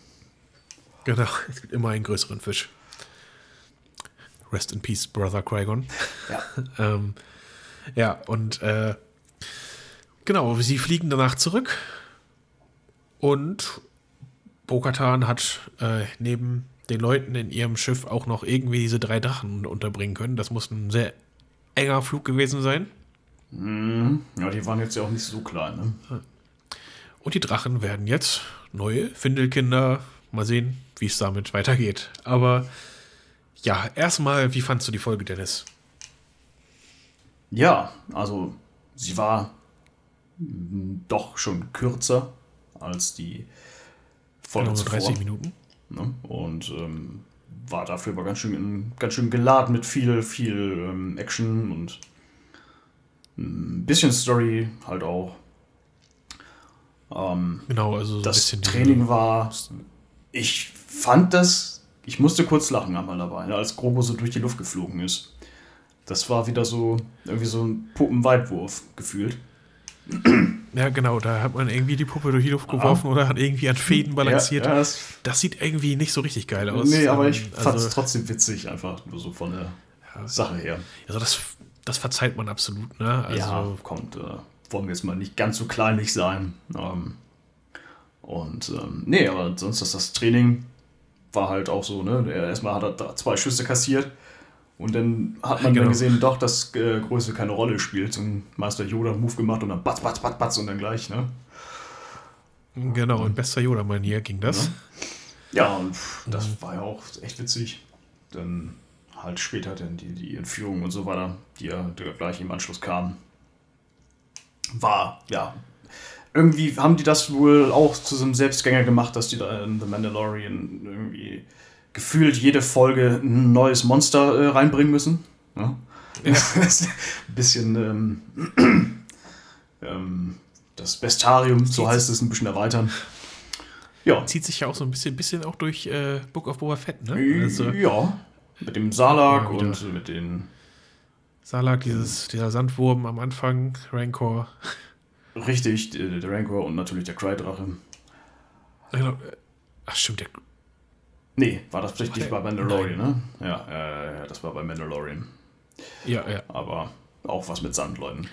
S1: Genau, es gibt immer einen größeren Fisch. Rest in Peace, Brother Qui-Gon.
S2: Ja.
S1: ähm, ja, und äh, genau, sie fliegen danach zurück und Bokatan hat äh, neben den Leuten in ihrem Schiff auch noch irgendwie diese drei Drachen unterbringen können. Das muss ein sehr enger Flug gewesen sein.
S2: Mhm. Ja, die waren jetzt ja auch nicht so klein. Ne?
S1: Und die Drachen werden jetzt neue Findelkinder. Mal sehen, wie es damit weitergeht. Aber ja, erstmal, wie fandst du die Folge, Dennis?
S2: Ja, also sie war doch schon kürzer als die
S1: Folge genau, 30 Minuten.
S2: Ne? Und ähm, war dafür aber ganz schön, ganz schön geladen mit viel, viel ähm, Action und ein bisschen Story halt auch. Ähm,
S1: genau, also so
S2: das Training war. Ich fand das. Ich musste kurz lachen einmal dabei, ne, als Grobo so durch die Luft geflogen ist. Das war wieder so irgendwie so ein Puppenweitwurf gefühlt.
S1: Ja, genau, da hat man irgendwie die Puppe durch die Luft geworfen ah. oder hat irgendwie an Fäden balanciert. Ja, ja, das, das, sieht irgendwie nicht so richtig geil aus.
S2: Nee, aber ich also, fand es trotzdem witzig, einfach nur so von der ja. Sache her.
S1: Also das, das verzeiht man absolut, ne? Also,
S2: ja, kommt, äh, wollen wir jetzt mal nicht ganz so kleinlich sein. Ähm, und ähm, nee, aber sonst ist das Training war halt auch so, ne? Erstmal hat er zwei Schüsse kassiert und dann hat man genau. dann gesehen, doch, dass äh, Größe keine Rolle spielt. Und Meister Yoda einen Move gemacht und dann batz, batz, batz, batz und dann gleich, ne?
S1: Genau, in bester Yoda-Manier ging das.
S2: Ja, ja und das mhm. war ja auch echt witzig. Dann halt später dann die, die Entführung und so weiter, die ja gleich im Anschluss kamen. War, ja. Irgendwie haben die das wohl auch zu so einem Selbstgänger gemacht, dass die da in The Mandalorian irgendwie gefühlt jede Folge ein neues Monster äh, reinbringen müssen. Ja? Ja. ein bisschen ähm, ähm, das Bestarium, so heißt es, ein bisschen erweitern.
S1: Ja. Zieht sich ja auch so ein bisschen, bisschen auch durch äh, Book of Boba Fett, ne?
S2: Also, ja, mit dem Salak und mit den.
S1: Salak, dieses, dieser Sandwurm am Anfang, Rancor.
S2: Richtig, der, der Rancor und natürlich der Cry-Drache.
S1: Genau. Ach, stimmt, der
S2: Nee, war das richtig bei Mandalorian, ne? Ja, äh, das war bei Mandalorian.
S1: Ja, ja.
S2: Aber auch was mit Sandleuten.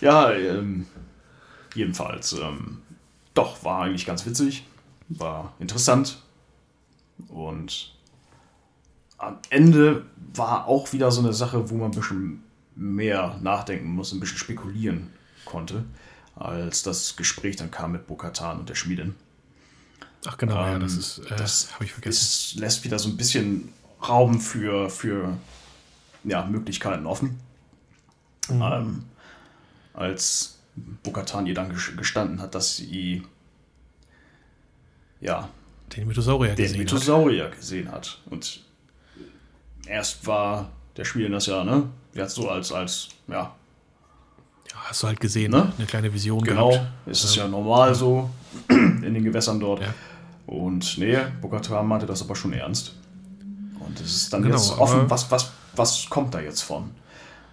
S2: Ja, ähm, jedenfalls, ähm, doch, war eigentlich ganz witzig. War interessant. Und am Ende war auch wieder so eine Sache, wo man ein bisschen mehr nachdenken muss, ein bisschen spekulieren konnte, als das Gespräch dann kam mit Bokatan und der Schmiedin.
S1: Ach genau, ähm, ja, das ist, äh,
S2: das habe ich vergessen. Es lässt wieder so ein bisschen Raum für, für ja, Möglichkeiten offen. Mhm. Ähm, als Bokatan ihr dann gestanden hat, dass sie ja
S1: den Mythosaurier
S2: den gesehen Mythosaurier hat. gesehen hat. Und erst war der Spieler das ja, ne? Hat so als, als, ja.
S1: Ja, hast du halt gesehen, ne? eine kleine Vision
S2: genau, gehabt. Genau, ist es ja normal so in den Gewässern dort. Ja. Und nee, Bokatan meinte das aber schon ernst. Und es ist dann genau, jetzt offen, was, was, was kommt da jetzt von?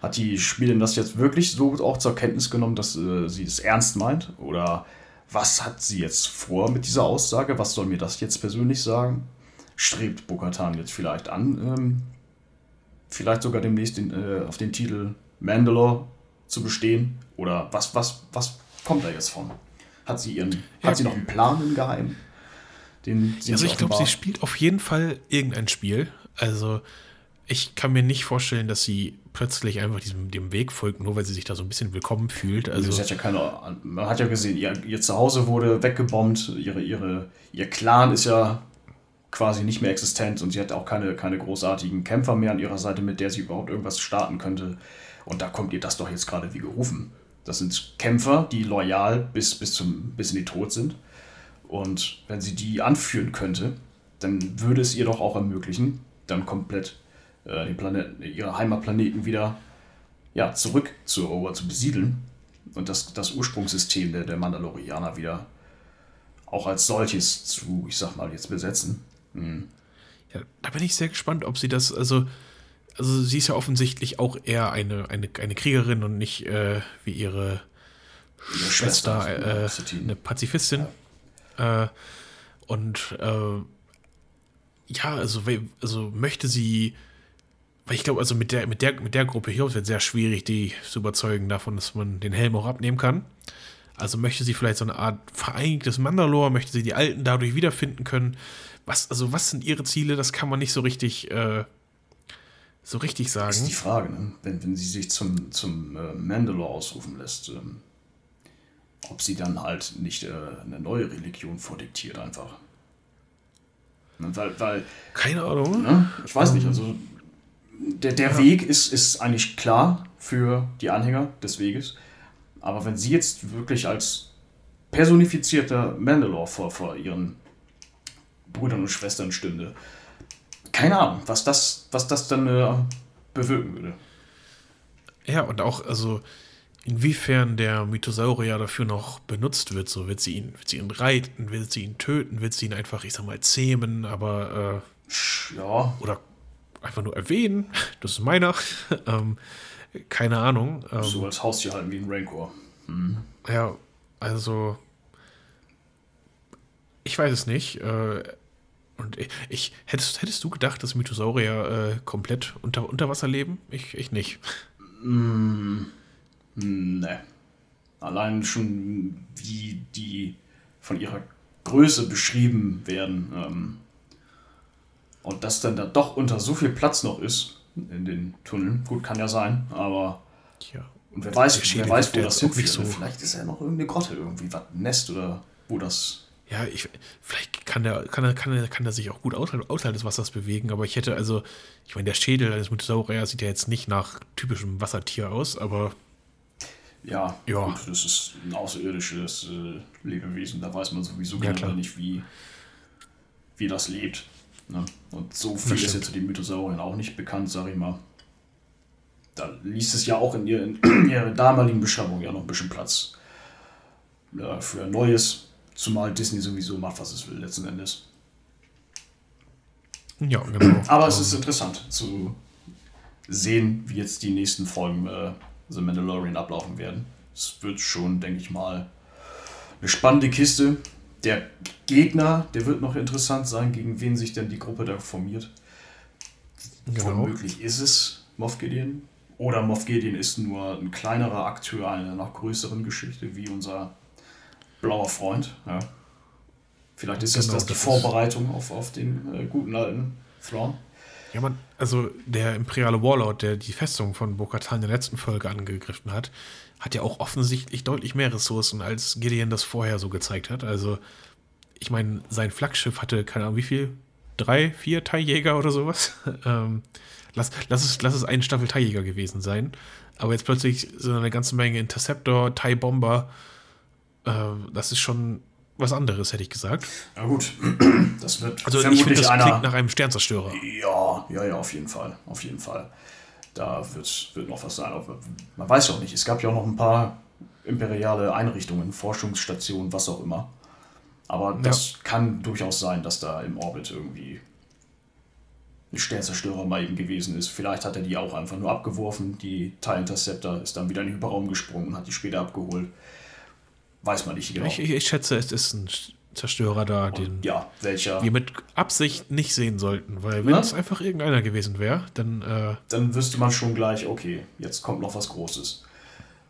S2: Hat die Spielerin das jetzt wirklich so auch zur Kenntnis genommen, dass äh, sie das ernst meint? Oder was hat sie jetzt vor mit dieser Aussage? Was soll mir das jetzt persönlich sagen? Strebt Bokatan jetzt vielleicht an, ähm, vielleicht sogar demnächst den, äh, auf den Titel Mandalore zu bestehen? Oder was, was, was kommt da jetzt von? Hat sie, ihren, ja, hat sie noch einen Plan im Geheimen?
S1: Den, den also ich glaube, sie spielt auf jeden Fall irgendein Spiel. Also ich kann mir nicht vorstellen, dass sie plötzlich einfach diesem dem Weg folgt, nur weil sie sich da so ein bisschen willkommen fühlt. Also
S2: hat ja keine, man hat ja gesehen, ihr, ihr Zuhause wurde weggebombt, ihre, ihre, ihr Clan ist ja quasi nicht mehr existent und sie hat auch keine, keine großartigen Kämpfer mehr an ihrer Seite, mit der sie überhaupt irgendwas starten könnte. Und da kommt ihr das doch jetzt gerade wie gerufen. Das sind Kämpfer, die loyal bis, bis, zum, bis in die Tod sind. Und wenn sie die anführen könnte, dann würde es ihr doch auch ermöglichen, dann komplett äh, den Planeten, ihre Heimatplaneten wieder ja, zurück zu Erober zu besiedeln und das, das Ursprungssystem der, der Mandalorianer wieder auch als solches zu, ich sag mal, jetzt besetzen. Mhm.
S1: Ja, da bin ich sehr gespannt, ob sie das, also, also sie ist ja offensichtlich auch eher eine, eine, eine Kriegerin und nicht äh, wie ihre, ihre Schwester, äh, eine Pazifistin. Ja. Äh, und äh, ja, also, also möchte sie, weil ich glaube, also mit der, mit, der, mit der Gruppe hier wird es sehr schwierig, die zu überzeugen davon, dass man den Helm auch abnehmen kann. Also möchte sie vielleicht so eine Art vereinigtes Mandalore, möchte sie die Alten dadurch wiederfinden können. Was, also was sind ihre Ziele? Das kann man nicht so richtig, äh, so richtig sagen. Das
S2: ist die Frage, ne? wenn, wenn sie sich zum, zum äh, Mandalore ausrufen lässt, ähm, ob sie dann halt nicht äh, eine neue Religion vordiktiert einfach. Ne? Weil, weil,
S1: Keine Ahnung.
S2: Ne? Ich weiß nicht, also der, der ja. Weg ist, ist eigentlich klar für die Anhänger des Weges. Aber wenn sie jetzt wirklich als personifizierter Mandalore vor, vor ihren Brüdern und Schwestern stünde, keine Ahnung, was das, was das dann äh, bewirken würde.
S1: Ja, und auch, also inwiefern der Mythosaurier dafür noch benutzt wird. So wird sie ihn, wird sie ihn reiten, wird sie ihn töten, wird sie ihn einfach, ich sag mal, zähmen, aber
S2: äh, ja.
S1: Oder einfach nur erwähnen. Das ist meiner. ähm, keine Ahnung.
S2: Ähm, so als Haustier halten wie ein Rancor.
S1: Hm. Ja, also ich weiß es nicht. Äh, und ich, ich, hättest, hättest du gedacht, dass Mythosaurier äh, komplett unter, unter Wasser leben? Ich, ich nicht.
S2: Mm, ne. Allein schon, wie die von ihrer Größe beschrieben werden. Ähm, und dass dann da doch unter so viel Platz noch ist in den Tunneln. Gut, kann ja sein, aber.
S1: Ja.
S2: Und wer weiß, wer weiß wo das hinführt. So. Vielleicht ist ja noch irgendeine Grotte irgendwie, was, ein Nest oder wo das.
S1: Ja, ich, vielleicht kann der, kann, er, kann, kann er sich auch gut außerhalb, außerhalb des Wassers bewegen, aber ich hätte also, ich meine, der Schädel eines Mythosauriers sieht ja jetzt nicht nach typischem Wassertier aus, aber.
S2: Ja, ja. Gut, das ist ein außerirdisches äh, Lebewesen, da weiß man sowieso ja, generell nicht, wie, wie das lebt. Ne? Und so viel ist jetzt zu den Mythosauriern auch nicht bekannt, sag ich mal. Da ließ es ja auch in, ihr, in ihrer damaligen Beschreibung ja noch ein bisschen Platz ja, für Neues, zumal Disney sowieso macht, was es will, letzten Endes.
S1: Ja, genau.
S2: Aber es ist interessant zu sehen, wie jetzt die nächsten Folgen äh, The Mandalorian ablaufen werden. Es wird schon, denke ich mal, eine spannende Kiste der Gegner, der wird noch interessant sein, gegen wen sich denn die Gruppe da formiert. Genau. Womöglich ist es Moff Gideon. Oder Moff Gideon ist nur ein kleinerer Akteur einer noch größeren Geschichte, wie unser blauer Freund. Ja. Vielleicht ist genau, das, das die Vorbereitung auf, auf den äh, guten alten Thrawn.
S1: Ja, man, also der imperiale Warlord, der die Festung von Bo-Katan in der letzten Folge angegriffen hat, hat ja auch offensichtlich deutlich mehr Ressourcen, als Gideon das vorher so gezeigt hat. Also, ich meine, sein Flaggschiff hatte, keine Ahnung, wie viel? Drei, vier Teiljäger oder sowas? ähm, lass, lass, es, lass es eine Staffel Teiljäger gewesen sein. Aber jetzt plötzlich sind eine ganze Menge Interceptor, Thai-Bomber. Äh, das ist schon was anderes, hätte ich gesagt.
S2: Ja, gut. Das wird
S1: also ich finde, das einer, klingt nach einem Sternzerstörer.
S2: Ja, ja, ja, auf jeden Fall. Auf jeden Fall. Da wird, wird noch was sein. Aber man weiß ja auch nicht. Es gab ja auch noch ein paar imperiale Einrichtungen, Forschungsstationen, was auch immer. Aber das ja. kann durchaus sein, dass da im Orbit irgendwie ein Sternzerstörer mal eben gewesen ist. Vielleicht hat er die auch einfach nur abgeworfen. Die TIE Interceptor ist dann wieder in den Hyperraum gesprungen und hat die später abgeholt. Weiß man nicht
S1: genau. Ich, ich schätze, es ist ein Zerstörer da, den
S2: ja, welcher?
S1: wir mit Absicht nicht sehen sollten. Weil wenn es einfach irgendeiner gewesen wäre, dann. Äh,
S2: dann wüsste man schon gleich, okay, jetzt kommt noch was Großes.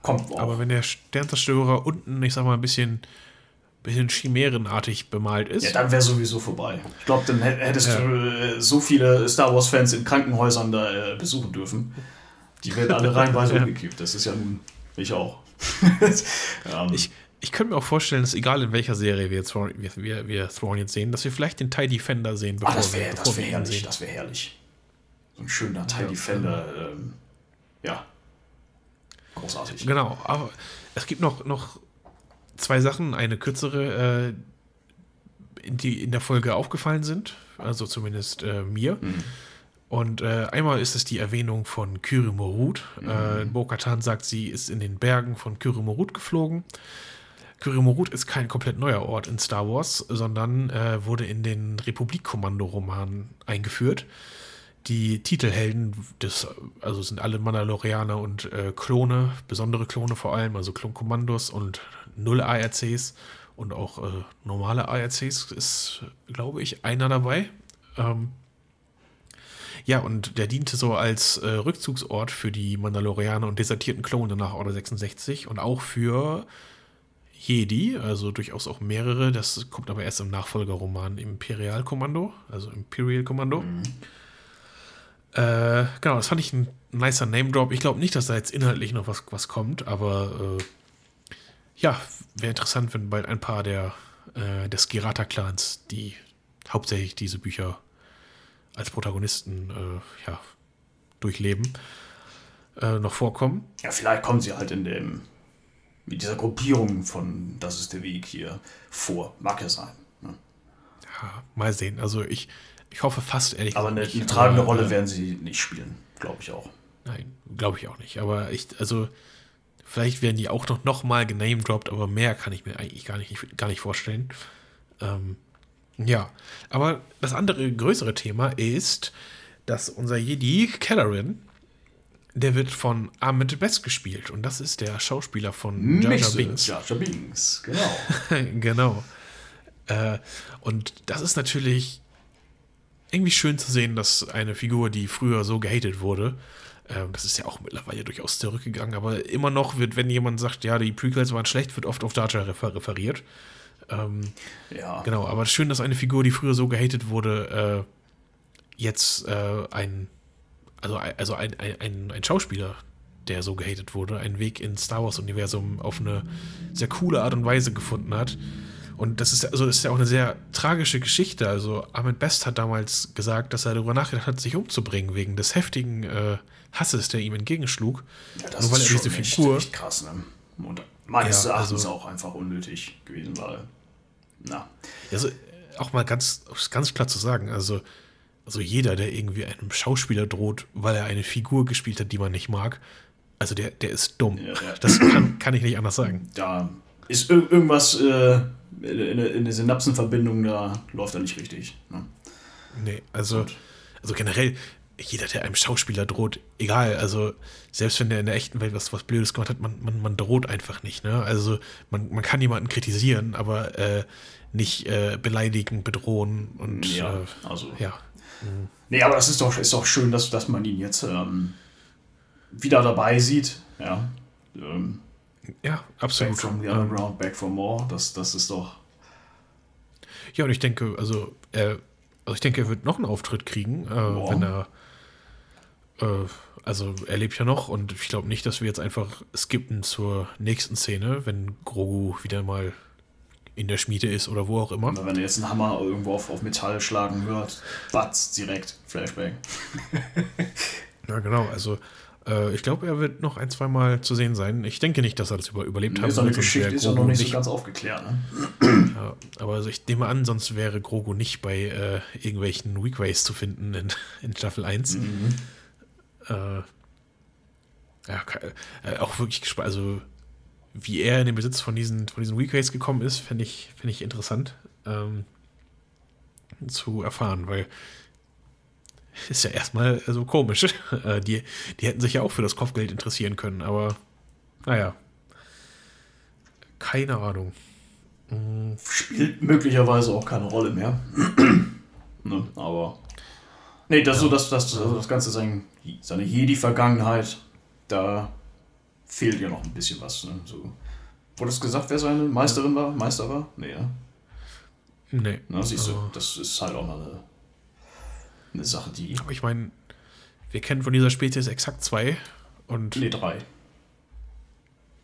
S2: Kommt
S1: auch. Aber wenn der Sternzerstörer unten, ich sag mal, ein bisschen, bisschen chimärenartig bemalt ist.
S2: Ja, dann wäre sowieso vorbei. Ich glaube, dann hättest ja. du äh, so viele Star Wars-Fans in Krankenhäusern da äh, besuchen dürfen. Die werden alle reinweise ja. umgekippt. Das ist ja nun ich auch.
S1: ähm, ich, ich könnte mir auch vorstellen, dass egal in welcher Serie wir, Thrawn, wir, wir, wir Thrawn jetzt sehen, dass wir vielleicht den TIE Defender sehen,
S2: bevor ah, das wär, wir, das wär herrlich, sehen. Das wäre herrlich. So ein schöner TIE ja, Defender, ähm, ja. großartig.
S1: Genau, aber es gibt noch, noch zwei Sachen, eine kürzere, äh, die in der Folge aufgefallen sind, also zumindest äh, mir.
S2: Mhm.
S1: Und äh, einmal ist es die Erwähnung von Kyrimorut.
S2: Mhm.
S1: Äh, Bo-Katan sagt, sie ist in den Bergen von Kyrimorut geflogen. Kyrimorut ist kein komplett neuer Ort in Star Wars, sondern äh, wurde in den Republik-Kommando-Romanen eingeführt. Die Titelhelden, des, also sind alle Mandalorianer und äh, Klone, besondere Klone vor allem, also Klonkommandos und null ARCs und auch äh, normale ARCs ist, glaube ich, einer dabei. Ähm, ja, und der diente so als äh, Rückzugsort für die Mandalorianer und desertierten Klone nach Order 66 und auch für Jedi, also durchaus auch mehrere. Das kommt aber erst im Nachfolgerroman Imperial Kommando, also Imperial Kommando.
S2: Mhm.
S1: Äh, genau, das fand ich ein nicer Name-Drop. Ich glaube nicht, dass da jetzt inhaltlich noch was, was kommt, aber äh, ja, wäre interessant, wenn bald ein paar der äh, des Girata-Clans, die hauptsächlich diese Bücher als Protagonisten äh, ja, durchleben, äh, noch vorkommen.
S2: Ja, vielleicht kommen sie halt in dem, mit dieser Gruppierung von Das ist der Weg hier vor. Mag ja sein. Ne?
S1: Ja, mal sehen. Also ich, ich hoffe fast ehrlich
S2: Aber eine,
S1: nicht,
S2: eine tragende
S1: aber,
S2: Rolle
S1: äh,
S2: werden sie nicht spielen, glaube ich auch.
S1: Nein, glaube ich auch nicht. Aber ich, also vielleicht werden die auch noch, noch mal genamedroppt, aber mehr kann ich mir eigentlich gar nicht, gar nicht vorstellen. Ähm, ja, aber das andere größere Thema ist, dass unser Jedi Kellerin, der wird von Ahmed Best gespielt und das ist der Schauspieler von Jar Jar Binks.
S2: Jar Jar Binks, genau.
S1: genau. Äh, und das ist natürlich irgendwie schön zu sehen, dass eine Figur, die früher so gehatet wurde, äh, das ist ja auch mittlerweile durchaus zurückgegangen, aber immer noch wird, wenn jemand sagt, ja, die Prequels waren schlecht, wird oft auf Jar Jar refer referiert. Ähm,
S2: Ja.
S1: Genau, aber schön, dass eine Figur, die früher so gehatet wurde, äh, jetzt äh, ein, also, also ein, ein, ein, Schauspieler, der so gehatet wurde, einen Weg ins Star Wars-Universum auf eine sehr coole Art und Weise gefunden hat. Und das ist, also das ist ja auch eine sehr tragische Geschichte. Also Ahmed Best hat damals gesagt, dass er darüber nachgedacht hat, sich umzubringen, wegen des heftigen äh, Hasses, der ihm entgegenschlug.
S2: Ja, das
S1: Nur weil
S2: ist
S1: er
S2: schon
S1: diese
S2: echt,
S1: Figur-
S2: echt krass, ne? Und meines
S1: Ja,
S2: Erachtens
S1: also-
S2: auch einfach unnötig gewesen, weil, na,
S1: Also äh, auch mal ganz, ganz klar zu sagen, also, also jeder, der irgendwie einem Schauspieler droht, weil er eine Figur gespielt hat, die man nicht mag, also der, der ist dumm.
S2: Ja, ja.
S1: Das kann, kann ich nicht anders sagen.
S2: da ist ir irgendwas äh, in, in, der Synapsenverbindung, da läuft da nicht richtig. Ne?
S1: Nee, also, also generell, jeder, der einem Schauspieler droht, egal, also selbst wenn der in der echten Welt was, was Blödes gemacht hat, man, man, man droht einfach nicht. Ne? Also man, man kann jemanden kritisieren, aber äh, nicht äh, beleidigen, bedrohen und
S2: Ja,
S1: äh,
S2: also.
S1: ja.
S2: Nee, aber das ist doch, ist doch schön, dass, dass man ihn jetzt ähm, wieder dabei sieht. Ja. Ähm,
S1: Ja,
S2: back
S1: absolut.
S2: from the
S1: Ähm,
S2: underground, back for more. Das, das ist doch.
S1: Ja, und ich denke, also, er, also ich denke, er wird noch einen Auftritt kriegen, äh, wenn er, äh, also er lebt ja noch und ich glaube nicht, dass wir jetzt einfach skippen zur nächsten Szene, wenn Grogu wieder mal in der Schmiede ist oder wo auch immer.
S2: Wenn er jetzt einen Hammer irgendwo auf, auf Metall schlagen hört, batz, direkt, Flashback.
S1: Ja, genau, also äh, ich glaube, er wird noch ein, zwei Mal zu sehen sein. Ich denke nicht, dass er das über, überlebt hat.
S2: so eine
S1: sonst wäre
S2: Geschichte ist ja noch
S1: Grogu
S2: nicht so ganz aufgeklärt. Ne?
S1: Ja, aber also ich nehme an, sonst wäre Grogu nicht bei äh, irgendwelchen Weekways zu finden in, in Staffel 1.
S2: Mhm.
S1: Äh, ja, äh, auch wirklich gespannt. Also, wie er in den Besitz von diesen, von diesen Weekways gekommen ist, finde ich, finde ich interessant ähm, zu erfahren, weil ist ja erstmal so komisch. Äh, die, die hätten sich ja auch für das Kopfgeld interessieren können, aber naja. Keine Ahnung. Mm,
S2: Spielt möglicherweise auch keine Rolle mehr. ne? Aber. Nee, das so, das, das, also das Ganze, sein, seine Jedi-Vergangenheit, da fehlt ja noch ein bisschen was. Ne? So. Wurde es gesagt, wer seine Meisterin war? Meister war? Nee, ne?
S1: Nee.
S2: Na, siehst du,
S1: Also-
S2: das ist halt auch mal eine, eine Sache, die.
S1: Aber ich meine, wir kennen von dieser Spezies exakt zwei. Und
S2: Nee, drei.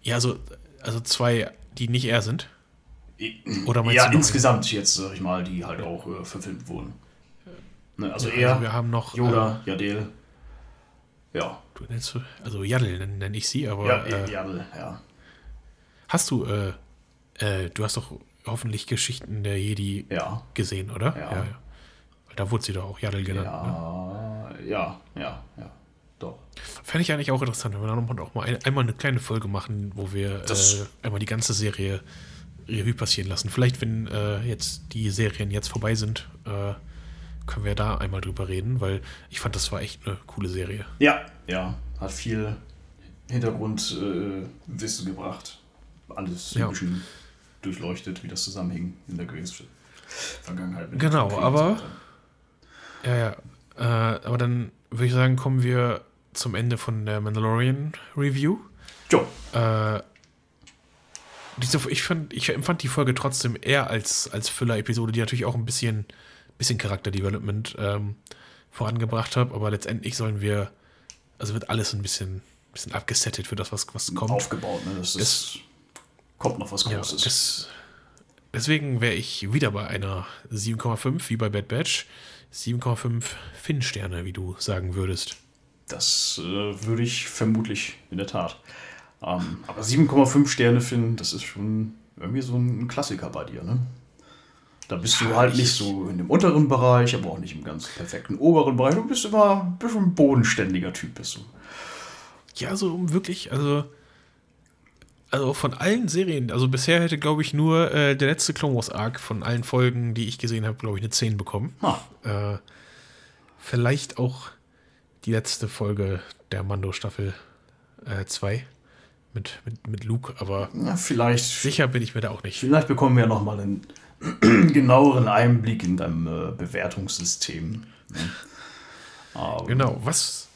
S1: ja, also, also zwei, die nicht er sind. Oder meinst
S2: ja, insgesamt jetzt, sag ich mal, die halt auch äh, verfilmt wurden. Ne, also
S1: Ja,
S2: er,
S1: wir haben noch.
S2: Yoda, Yadel. Ja.
S1: Du nennst, also Yaddle nenne nenn ich sie, aber
S2: Ja,
S1: äh,
S2: Erdl, ja.
S1: hast du, äh, äh, du hast doch hoffentlich Geschichten der Jedi
S2: Ja.
S1: gesehen, oder?
S2: Ja.
S1: Da wurde sie doch auch Yaddle genannt. Ne?
S2: Ja, ja, ja, ja. Doch.
S1: Fände ich eigentlich auch interessant, wenn wir dann auch mal ein, einmal eine kleine Folge machen, wo wir äh, einmal die ganze Serie Revue passieren lassen. Vielleicht, wenn äh, jetzt die Serien jetzt vorbei sind, äh, können wir da einmal drüber reden, weil ich fand, das war echt eine coole Serie.
S2: Ja, ja. Hat viel Hintergrundwissen äh, gebracht. Alles
S1: Ja.
S2: ein bisschen durchleuchtet, wie das zusammenhing in der gewesen Vergangenheit.
S1: Genau, aber-. Ja, ja. Äh, aber dann würde ich sagen, kommen wir zum Ende von der Mandalorian Review.
S2: Jo,
S1: Äh, diese, ich, fand, ich empfand die Folge trotzdem eher als, als Füller-Episode, die natürlich auch ein bisschen, bisschen Charakterdevelopment ähm, vorangebracht hat, aber letztendlich sollen wir, also wird alles ein bisschen, bisschen abgesettet für das, was, was kommt.
S2: aufgebaut, ne? Das, ist, kommt noch was
S1: Ja,
S2: Großes.
S1: das, deswegen wäre ich wieder bei einer 7,5 wie bei Bad Batch. 7,5 Finn-Sterne, wie du sagen würdest.
S2: Das äh, würde ich vermutlich in der Tat. Ähm, aber 7,5 Sterne finden, das ist schon irgendwie so ein Klassiker bei dir, ne? Da bist du
S1: Ja,
S2: halt
S1: ich-
S2: nicht so in dem unteren Bereich, aber auch nicht im ganz perfekten oberen Bereich. Du bist immer ein bisschen ein bodenständiger Typ, bist du.
S1: Ja, so um wirklich, also, also von allen Serien, also bisher hätte, glaube ich, nur äh, der letzte Clone Wars Arc von allen Folgen, die ich gesehen habe, glaube ich, eine 10 bekommen. Äh, vielleicht auch die letzte Folge der Mando-Staffel 2 mit, mit, mit Luke, aber
S2: na, vielleicht,
S1: sicher bin ich mir da auch nicht.
S2: vielleicht bekommen wir noch mal einen genaueren Einblick in deinem äh, Bewertungssystem. Ne?
S1: Genau, was,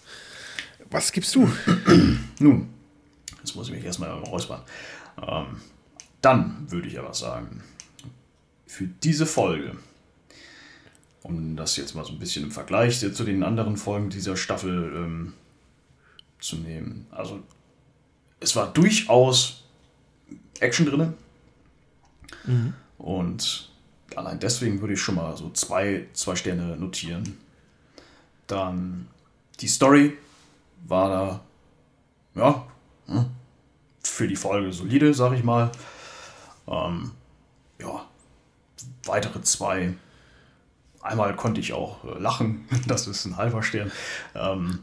S1: was gibst du?
S2: Nun, jetzt muss ich mich erstmal räuspern. Ähm, dann würde ich aber sagen, für diese Folge, um das jetzt mal so ein bisschen im Vergleich zu den anderen Folgen dieser Staffel ähm, zu nehmen. Also, es war durchaus Action drin. Und allein deswegen würde ich schon mal so zwei, zwei Sterne notieren. Dann die Story war da ja, hm, für die Folge solide, sag ich mal. Ähm, ja, weitere zwei. Einmal konnte ich auch äh, lachen, das ist ein halber Stern. Ähm,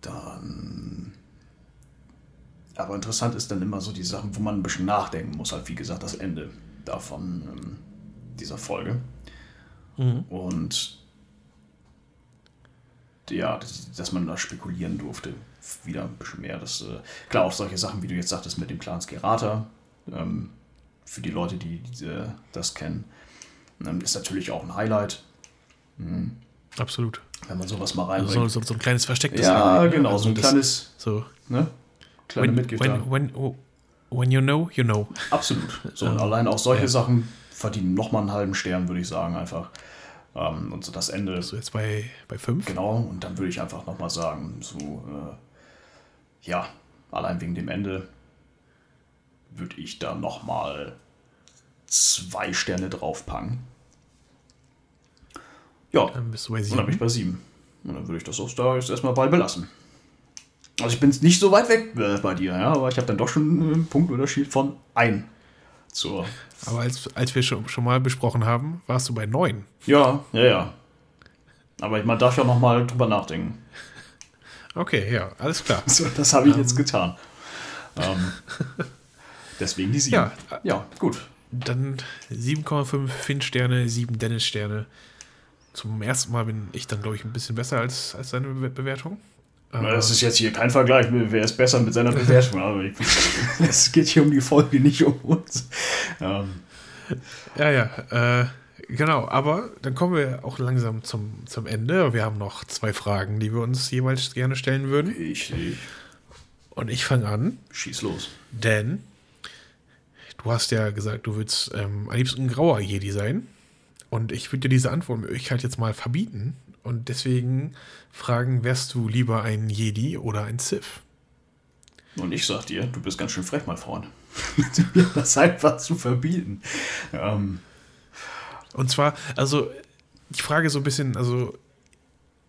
S2: dann. Aber interessant ist dann immer so die Sachen, wo man ein bisschen nachdenken muss, halt wie gesagt, das Ende davon, ähm, dieser Folge. Und ja, dass, dass man da spekulieren durfte. Wieder ein bisschen mehr. Das, äh, klar, auch solche Sachen, wie du jetzt sagtest, mit dem Clan Skerata, ähm, für die Leute, die diese, das kennen, ähm, ist natürlich auch ein Highlight,
S1: Absolut.
S2: wenn man sowas mal
S1: Also
S2: reinbringt.
S1: so, so, so ein kleines verstecktes
S2: ja,
S1: Highlight, ne?
S2: genau,
S1: Also
S2: so ein
S1: das-
S2: kleines,
S1: So,
S2: ne? Kleine
S1: when,
S2: Mitgift.
S1: when, when, oh, when you know, you know.
S2: Absolut. So, und allein auch solche
S1: ja.
S2: Sachen verdienen nochmal einen halben Stern, würde ich sagen, einfach. Ähm, und so das Ende.
S1: So jetzt bei, bei 5.
S2: Genau, und dann würde ich einfach nochmal sagen, so, äh, ja, allein wegen dem Ende würde ich da nochmal zwei Sterne draufpacken. Ja,
S1: Dann bist du bei
S2: und dann bin
S1: 7.
S2: ich bei sieben. Und dann würde ich das auch da jetzt erstmal bei belassen. Also ich bin nicht so weit weg äh, bei dir, ja, aber ich habe dann doch schon einen Punktunterschied von ein zur.
S1: Aber als, als wir schon, schon mal besprochen haben, warst du bei 9.
S2: Ja, ja, ja. Aber man darf ja nochmal drüber nachdenken.
S1: Okay, ja, alles klar.
S2: So, das habe ich jetzt getan. Ähm, deswegen die sieben.
S1: Ja.
S2: ja, gut.
S1: Dann 7,5 Finn-Sterne, 7 Dennis-Sterne. Zum ersten Mal bin ich dann, glaube ich, ein bisschen besser als, als deine Be Bewertung.
S2: Das ist jetzt hier kein Vergleich, wer ist besser mit seiner Bewertung. Aber ich, es geht hier um die Folge, nicht um uns. Ähm,
S1: Ja, ja, äh, genau. Aber dann kommen wir auch langsam zum, zum Ende. Wir haben noch zwei Fragen, die wir uns jeweils gerne stellen würden.
S2: ich, ich
S1: Und ich fange an,
S2: schieß los.
S1: denn du hast ja gesagt, du würdest ähm, am liebsten ein grauer Jedi sein. Und ich würde dir diese Antwortmöglichkeit jetzt mal verbieten. Und deswegen fragen, wärst du lieber ein Jedi oder ein Sith?
S2: Und ich sag dir, du bist ganz schön frech, mein Freund. Das einfach zu verbieten. Ähm,
S1: Und zwar, also, ich frage so ein bisschen, also,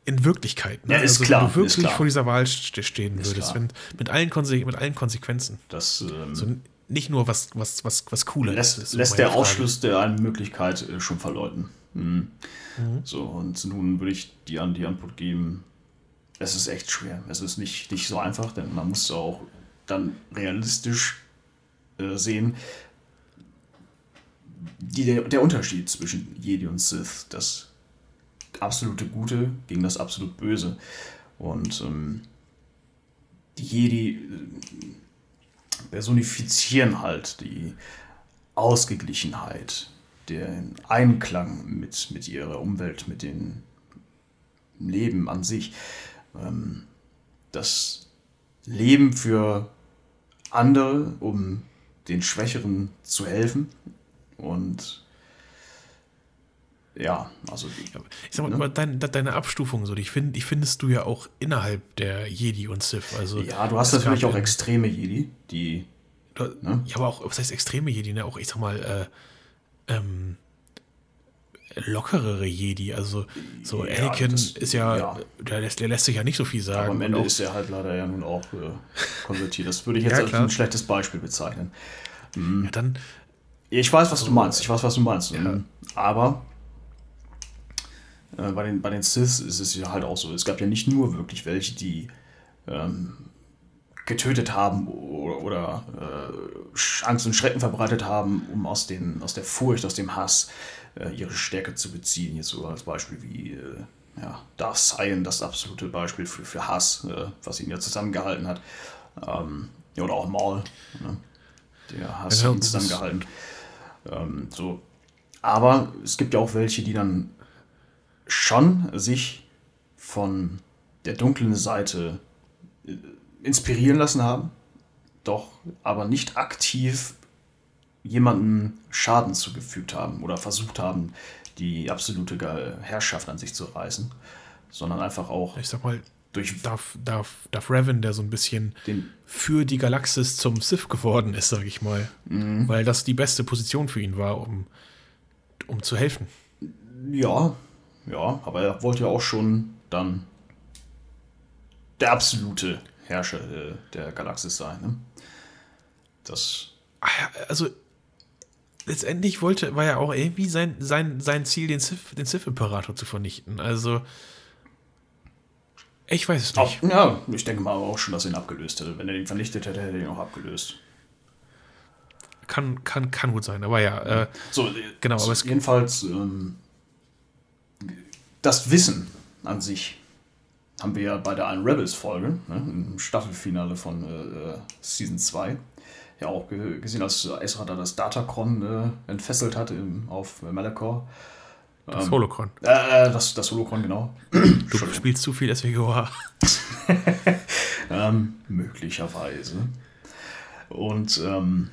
S1: in Wirklichkeit.
S2: Ne? Ja, ist also, klar.
S1: Wenn du wirklich
S2: klar.
S1: vor dieser Wahl stehen ist würdest, wenn, mit, allen mit allen Konsequenzen.
S2: Das, ähm,
S1: so, nicht nur was, was, was, was cooler
S2: lässt, ist. Lässt der Frage. Ausschluss der einen Möglichkeit äh, schon verleuten. Mhm. Mhm. So, und nun würde ich dir an die Antwort geben, es ist echt schwer. Es ist nicht, nicht so einfach, denn man muss auch dann realistisch äh, sehen, die, der, der Unterschied zwischen Jedi und Sith, das absolute Gute gegen das absolut Böse. Und ähm, die Jedi äh, personifizieren halt die Ausgeglichenheit, den Einklang mit, mit ihrer Umwelt, mit dem Leben an sich. Ähm, das Leben für andere, um den Schwächeren zu helfen. Und ja, also.
S1: Ich sag mal, ne? deine, deine Abstufung, so, die, find, die findest du ja auch innerhalb der Jedi und Sith. Also,
S2: ja, du hast natürlich auch extreme Jedi, die.
S1: Ne? Ja, aber auch, was heißt extreme Jedi, ne? Auch, ich sag mal, äh, ähm, lockerere Jedi. Also so Anakin das, ist ja, ja, Der, lässt, der lässt sich ja nicht so viel sagen. Aber
S2: am Ende ist er halt leider ja nun auch äh, konvertiert. Das würde ich jetzt ja, als ein schlechtes Beispiel bezeichnen.
S1: Mhm. Ja, dann.
S2: Ich weiß, was du meinst. Ich weiß, was du meinst. Ja. Aber äh, bei, den, bei den Sith ist es ja halt auch so. Es gab ja nicht nur wirklich welche, die ähm, getötet haben oder, oder äh, Angst und Schrecken verbreitet haben, um aus, den, aus der Furcht, aus dem Hass äh, ihre Stärke zu beziehen. Jetzt so als Beispiel wie äh, ja, Darth Sion, das absolute Beispiel für, für Hass, äh, was ihn ja zusammengehalten hat. Ähm, ja, oder auch Maul, ne? der Hass ja, ihn zusammengehalten. Ähm, so. Aber es gibt ja auch welche, die dann schon sich von der dunklen Seite äh, inspirieren lassen haben, doch aber nicht aktiv jemandem Schaden zugefügt haben oder versucht haben, die absolute Herrschaft an sich zu reißen, sondern einfach auch.
S1: Ich sag mal, durch Darf, Darf, Darf Revan, der so ein bisschen für die Galaxis zum Sith geworden ist, sag ich mal. Mhm. Weil das die beste Position für ihn war, um, um zu helfen.
S2: Ja, ja, aber er wollte ja auch schon dann der absolute Herrscher äh, der Galaxis sein. Ne? Das.
S1: Ah also letztendlich wollte, war ja auch irgendwie sein, sein, sein Ziel, den Sith, den Sith-Imperator zu vernichten. Also, ich weiß es nicht.
S2: Auch, ja, ich denke mal auch schon, dass er ihn abgelöst hätte. Wenn er ihn vernichtet hätte, hätte er ihn auch abgelöst.
S1: Kann, kann, kann gut sein, aber ja. Äh,
S2: so, genau, aber es jedenfalls ähm, das Wissen an sich haben wir ja bei der einen Rebels-Folge, ne, im Staffelfinale von äh, äh Season 2, ja auch gesehen, als Ezra da das Datacron äh, entfesselt hat im, auf Malachor.
S1: Das ähm, Holocron.
S2: Äh, das, das Holocron, genau.
S1: Du spielst zu viel SWGOH.
S2: ähm, möglicherweise. Und ähm,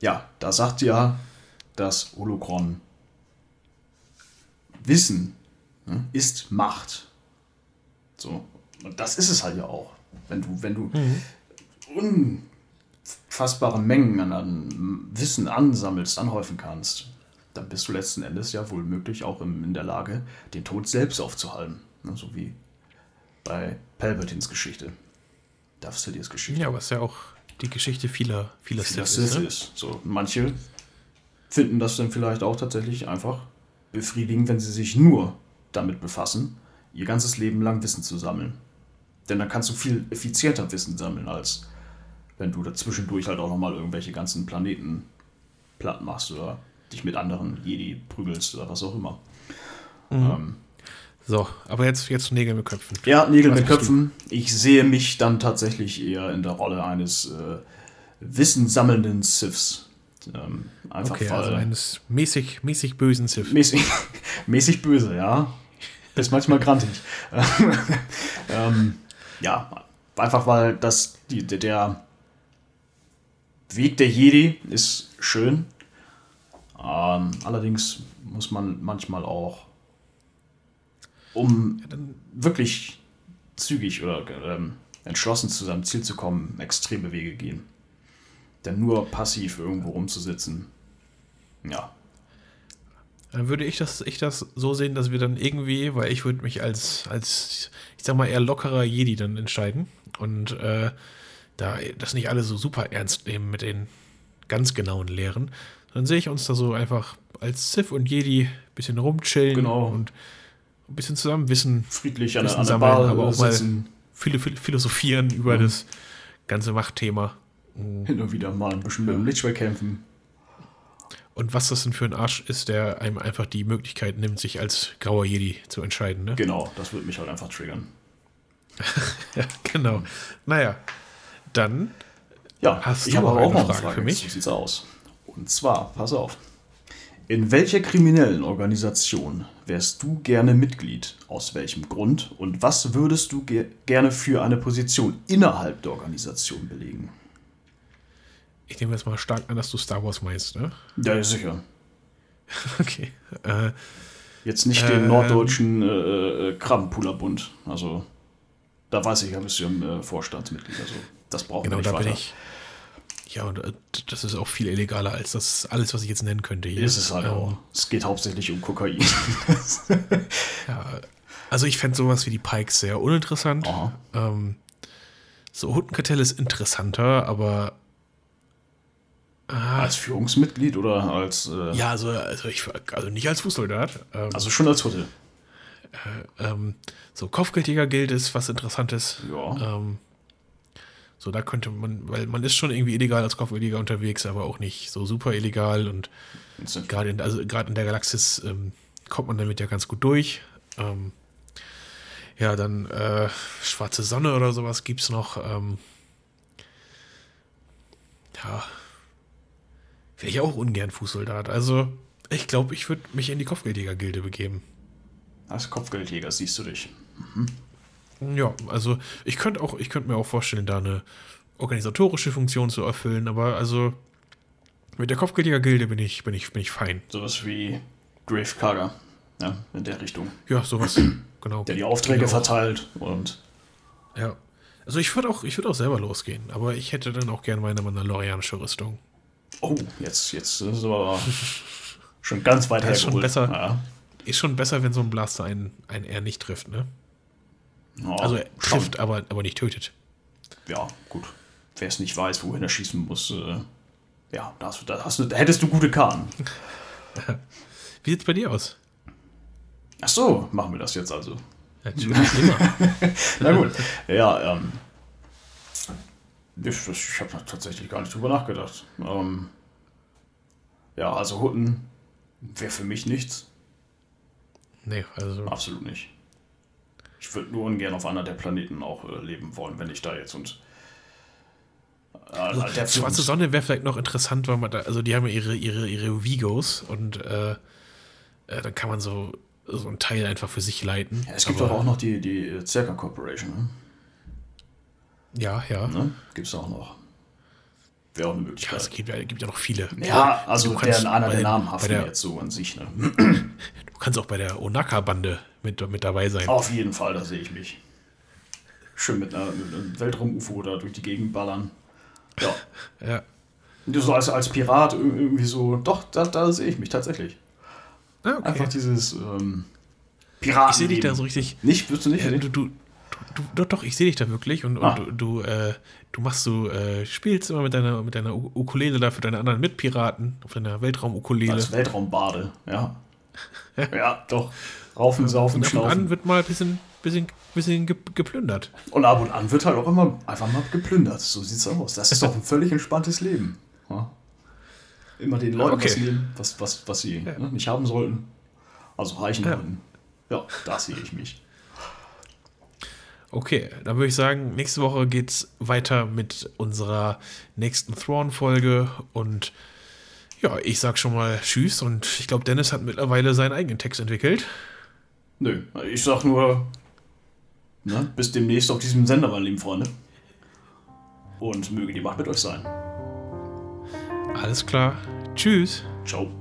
S2: ja, da sagt ja das Holocron Wissen ne, ist Macht. So. Und das ist es halt ja auch. Wenn du, wenn du mhm unfassbare Mengen an Wissen ansammelst, anhäufen kannst, dann bist du letzten Endes ja wohl möglich auch in der Lage, den Tod selbst aufzuhalten. Ne, so wie bei Palpatines Geschichte. Darth Sidious Geschichte.
S1: Ja, aber es ist ja auch die Geschichte vieler, vieler
S2: Sith, Sith ist. Ne? ist. So, manche finden das dann vielleicht auch tatsächlich einfach befriedigend, wenn sie sich nur damit befassen, ihr ganzes Leben lang Wissen zu sammeln. Denn dann kannst du viel effizienter Wissen sammeln, als wenn du dazwischendurch halt auch nochmal irgendwelche ganzen Planeten platt machst oder dich mit anderen Jedi prügelst oder was auch immer.
S1: Mhm. Ähm, so, aber jetzt, jetzt Nägel mit Köpfen.
S2: Ja, Nägel mit Köpfen. Ich sehe mich dann tatsächlich eher in der Rolle eines äh, wissenssammelnden Siths.
S1: Ähm, einfach okay, also eines mäßig, mäßig bösen Sith.
S2: Mäßig, mäßig böse, ja. Ist manchmal grantig. ähm, ja, einfach weil das die, der Weg der Jedi ist schön. Ähm, allerdings muss man manchmal auch, um wirklich zügig oder ähm, entschlossen zu seinem Ziel zu kommen, extreme Wege gehen. Denn nur passiv irgendwo rumzusitzen, ja.
S1: Dann würde ich das, ich das so sehen, dass wir dann irgendwie, weil ich würde mich als, als, ich sag mal, eher lockerer Jedi dann entscheiden. Und äh, da das nicht alle so super ernst nehmen mit den ganz genauen Lehren, dann sehe ich uns da so einfach als Sith und Jedi ein bisschen rumchillen
S2: Genau.
S1: und ein bisschen zusammen Wissen,
S2: Friedlich an der,
S1: Wissen
S2: an der
S1: sammeln,
S2: Bar
S1: aber auch mal philo philosophieren über
S2: Ja.
S1: das ganze Machtthema.
S2: hin und wieder mal ein bisschen mit dem Lichtschwert kämpfen.
S1: Und was das denn für ein Arsch ist, der einem einfach die Möglichkeit nimmt, sich als grauer Jedi zu entscheiden. Ne?
S2: Genau, das wird mich halt einfach triggern.
S1: Ja, genau. Naja, dann
S2: Ja,
S1: Hast
S2: ich
S1: du
S2: aber auch
S1: eine Frage
S2: Frage
S1: für mich?
S2: So sieht's aus. Und zwar, pass auf. In welcher kriminellen Organisation wärst du gerne Mitglied? Aus welchem Grund? Und was würdest du ge gerne für eine Position innerhalb der Organisation belegen?
S1: Ich nehme jetzt mal stark an, dass du Star Wars meinst, ne?
S2: Ja, sicher.
S1: Okay. Äh,
S2: Jetzt nicht
S1: Ähm.
S2: den norddeutschen äh, äh, Krabbenpullerbund. Also, da weiß ich, da bist du im äh, Vorstandsmitglied. Also, das brauchen
S1: genau,
S2: wir
S1: da
S2: nicht
S1: bin
S2: weiter.
S1: ich. Ja, und äh, das ist auch viel illegaler als das alles, was ich jetzt nennen könnte hier.
S2: Ist es halt
S1: Ähm,
S2: auch. Es geht hauptsächlich um Kokain.
S1: Ja, also ich fände sowas wie die Pikes sehr uninteressant. Ähm, so Hundenkartell ist interessanter, aber
S2: Als Führungsmitglied oder als. Äh,
S1: ja, also, also, ich, also nicht als Fußsoldat. Ähm,
S2: Also schon als Hutte.
S1: ähm, so Kopfgeldjäger-Gild ist was Interessantes.
S2: Ja.
S1: Ähm, so, da könnte man, weil man ist schon irgendwie illegal als Kopfgeldjäger unterwegs, aber auch nicht so super illegal und gerade in, also in der Galaxis ähm, kommt man damit ja ganz gut durch. Ähm, ja, dann äh, Schwarze Sonne oder sowas gibt's noch. Ähm, ja, wäre ich auch ungern Fußsoldat. Also, ich glaube, ich würde mich in die Kopfgeldjäger-Gilde begeben.
S2: Als Kopfgeldjäger siehst du dich.
S1: Ja, also ich könnte auch, ich könnte mir auch vorstellen, da eine organisatorische Funktion zu erfüllen, aber also mit der Kopfgeldjäger-Gilde bin ich, bin ich, bin ich fein.
S2: Sowas wie Grave Karga. Ja, in der Richtung.
S1: Ja, sowas, genau.
S2: Der die Aufträge
S1: Genau.
S2: verteilt und.
S1: Ja. Also ich würde auch, ich würde auch selber losgehen, aber ich hätte dann auch gerne meine mandalorianische Rüstung.
S2: Oh, jetzt, jetzt ist aber schon ganz weit
S1: Das ist schon besser.
S2: Ja.
S1: Ist schon besser, wenn so ein Blaster einen, einen eher nicht trifft, ne?
S2: Ja,
S1: Also er
S2: schon.
S1: trifft, aber, aber nicht tötet.
S2: Ja, gut. Wer es nicht weiß, wohin er schießen muss, äh, ja, da, hast du, da, hast du, da hättest du gute Karten.
S1: Wie sieht's bei dir aus?
S2: Ach so, machen wir das jetzt also.
S1: Natürlich immer.
S2: Na gut. ja, ähm. Ich, ich habe tatsächlich gar nicht drüber nachgedacht. Ähm, ja, also Hutten wäre für mich nichts.
S1: Nee, also
S2: Absolut nicht. Ich würde nur ungern auf einer der Planeten auch äh, leben wollen, wenn ich da jetzt und. Äh,
S1: Also, Schwarze Sonne wäre vielleicht noch interessant, weil man da, also die haben ja ihre, ihre, ihre Vigos und äh, äh, dann kann man so, so ein Teil einfach für sich leiten.
S2: Ja, es gibt
S1: Aber-
S2: doch auch noch die, die äh, Zerka Corporation,
S1: Ja, ja.
S2: ne? Gibt es auch noch. Wäre auch eine
S1: Ja,
S2: Möglichkeit.
S1: es gibt ja, gibt ja noch viele.
S2: Ja, also
S1: Du
S2: deren einer der namhaften
S1: der-
S2: jetzt so an sich, ne?
S1: Du kannst auch bei der Onaka-Bande mit, mit dabei sein.
S2: Auf jeden Fall, da sehe ich mich. Schön mit, einer, mit einem Weltraum-UFO da durch die Gegend ballern. Ja.
S1: Ja.
S2: Und so als, als Pirat ir- irgendwie so, doch, da, da sehe ich mich tatsächlich.
S1: Ah, okay.
S2: Einfach dieses ähm, Piraten.
S1: ich sehe dich da so richtig.
S2: Nicht, wirst du nicht?
S1: Ja, du, du, du, doch, doch, ich sehe dich da wirklich und, und
S2: Ah.
S1: du, du, äh, du machst so, äh, spielst immer mit deiner, mit deiner Ukulele da für deine anderen Mitpiraten auf deiner Weltraum-Ukulele.
S2: als Weltraumbade, ja. ja, doch. Raufen, saufen,
S1: Und ab und an wird mal ein bisschen, bisschen, bisschen ge- geplündert.
S2: Und ab und an wird halt auch immer einfach mal geplündert. So sieht's aus. Das ist doch ein völlig entspanntes Leben. Ja? Immer den Leuten
S1: Okay.
S2: was nehmen, was, was, was sie
S1: Ja.
S2: ne, nicht haben sollten. Also reichen
S1: Ja.
S2: Leuten. Ja, da sehe ich mich.
S1: Okay, dann würde ich sagen, nächste Woche geht's weiter mit unserer nächsten Thrawn-Folge und ja, ich sag schon mal Tschüss und ich glaube, Dennis hat mittlerweile seinen eigenen Text entwickelt.
S2: Nö, ich sag nur, ne, bis demnächst auf diesem Sender, meine lieben Freunde. Und möge die Macht mit euch sein.
S1: Alles klar. Tschüss.
S2: Ciao.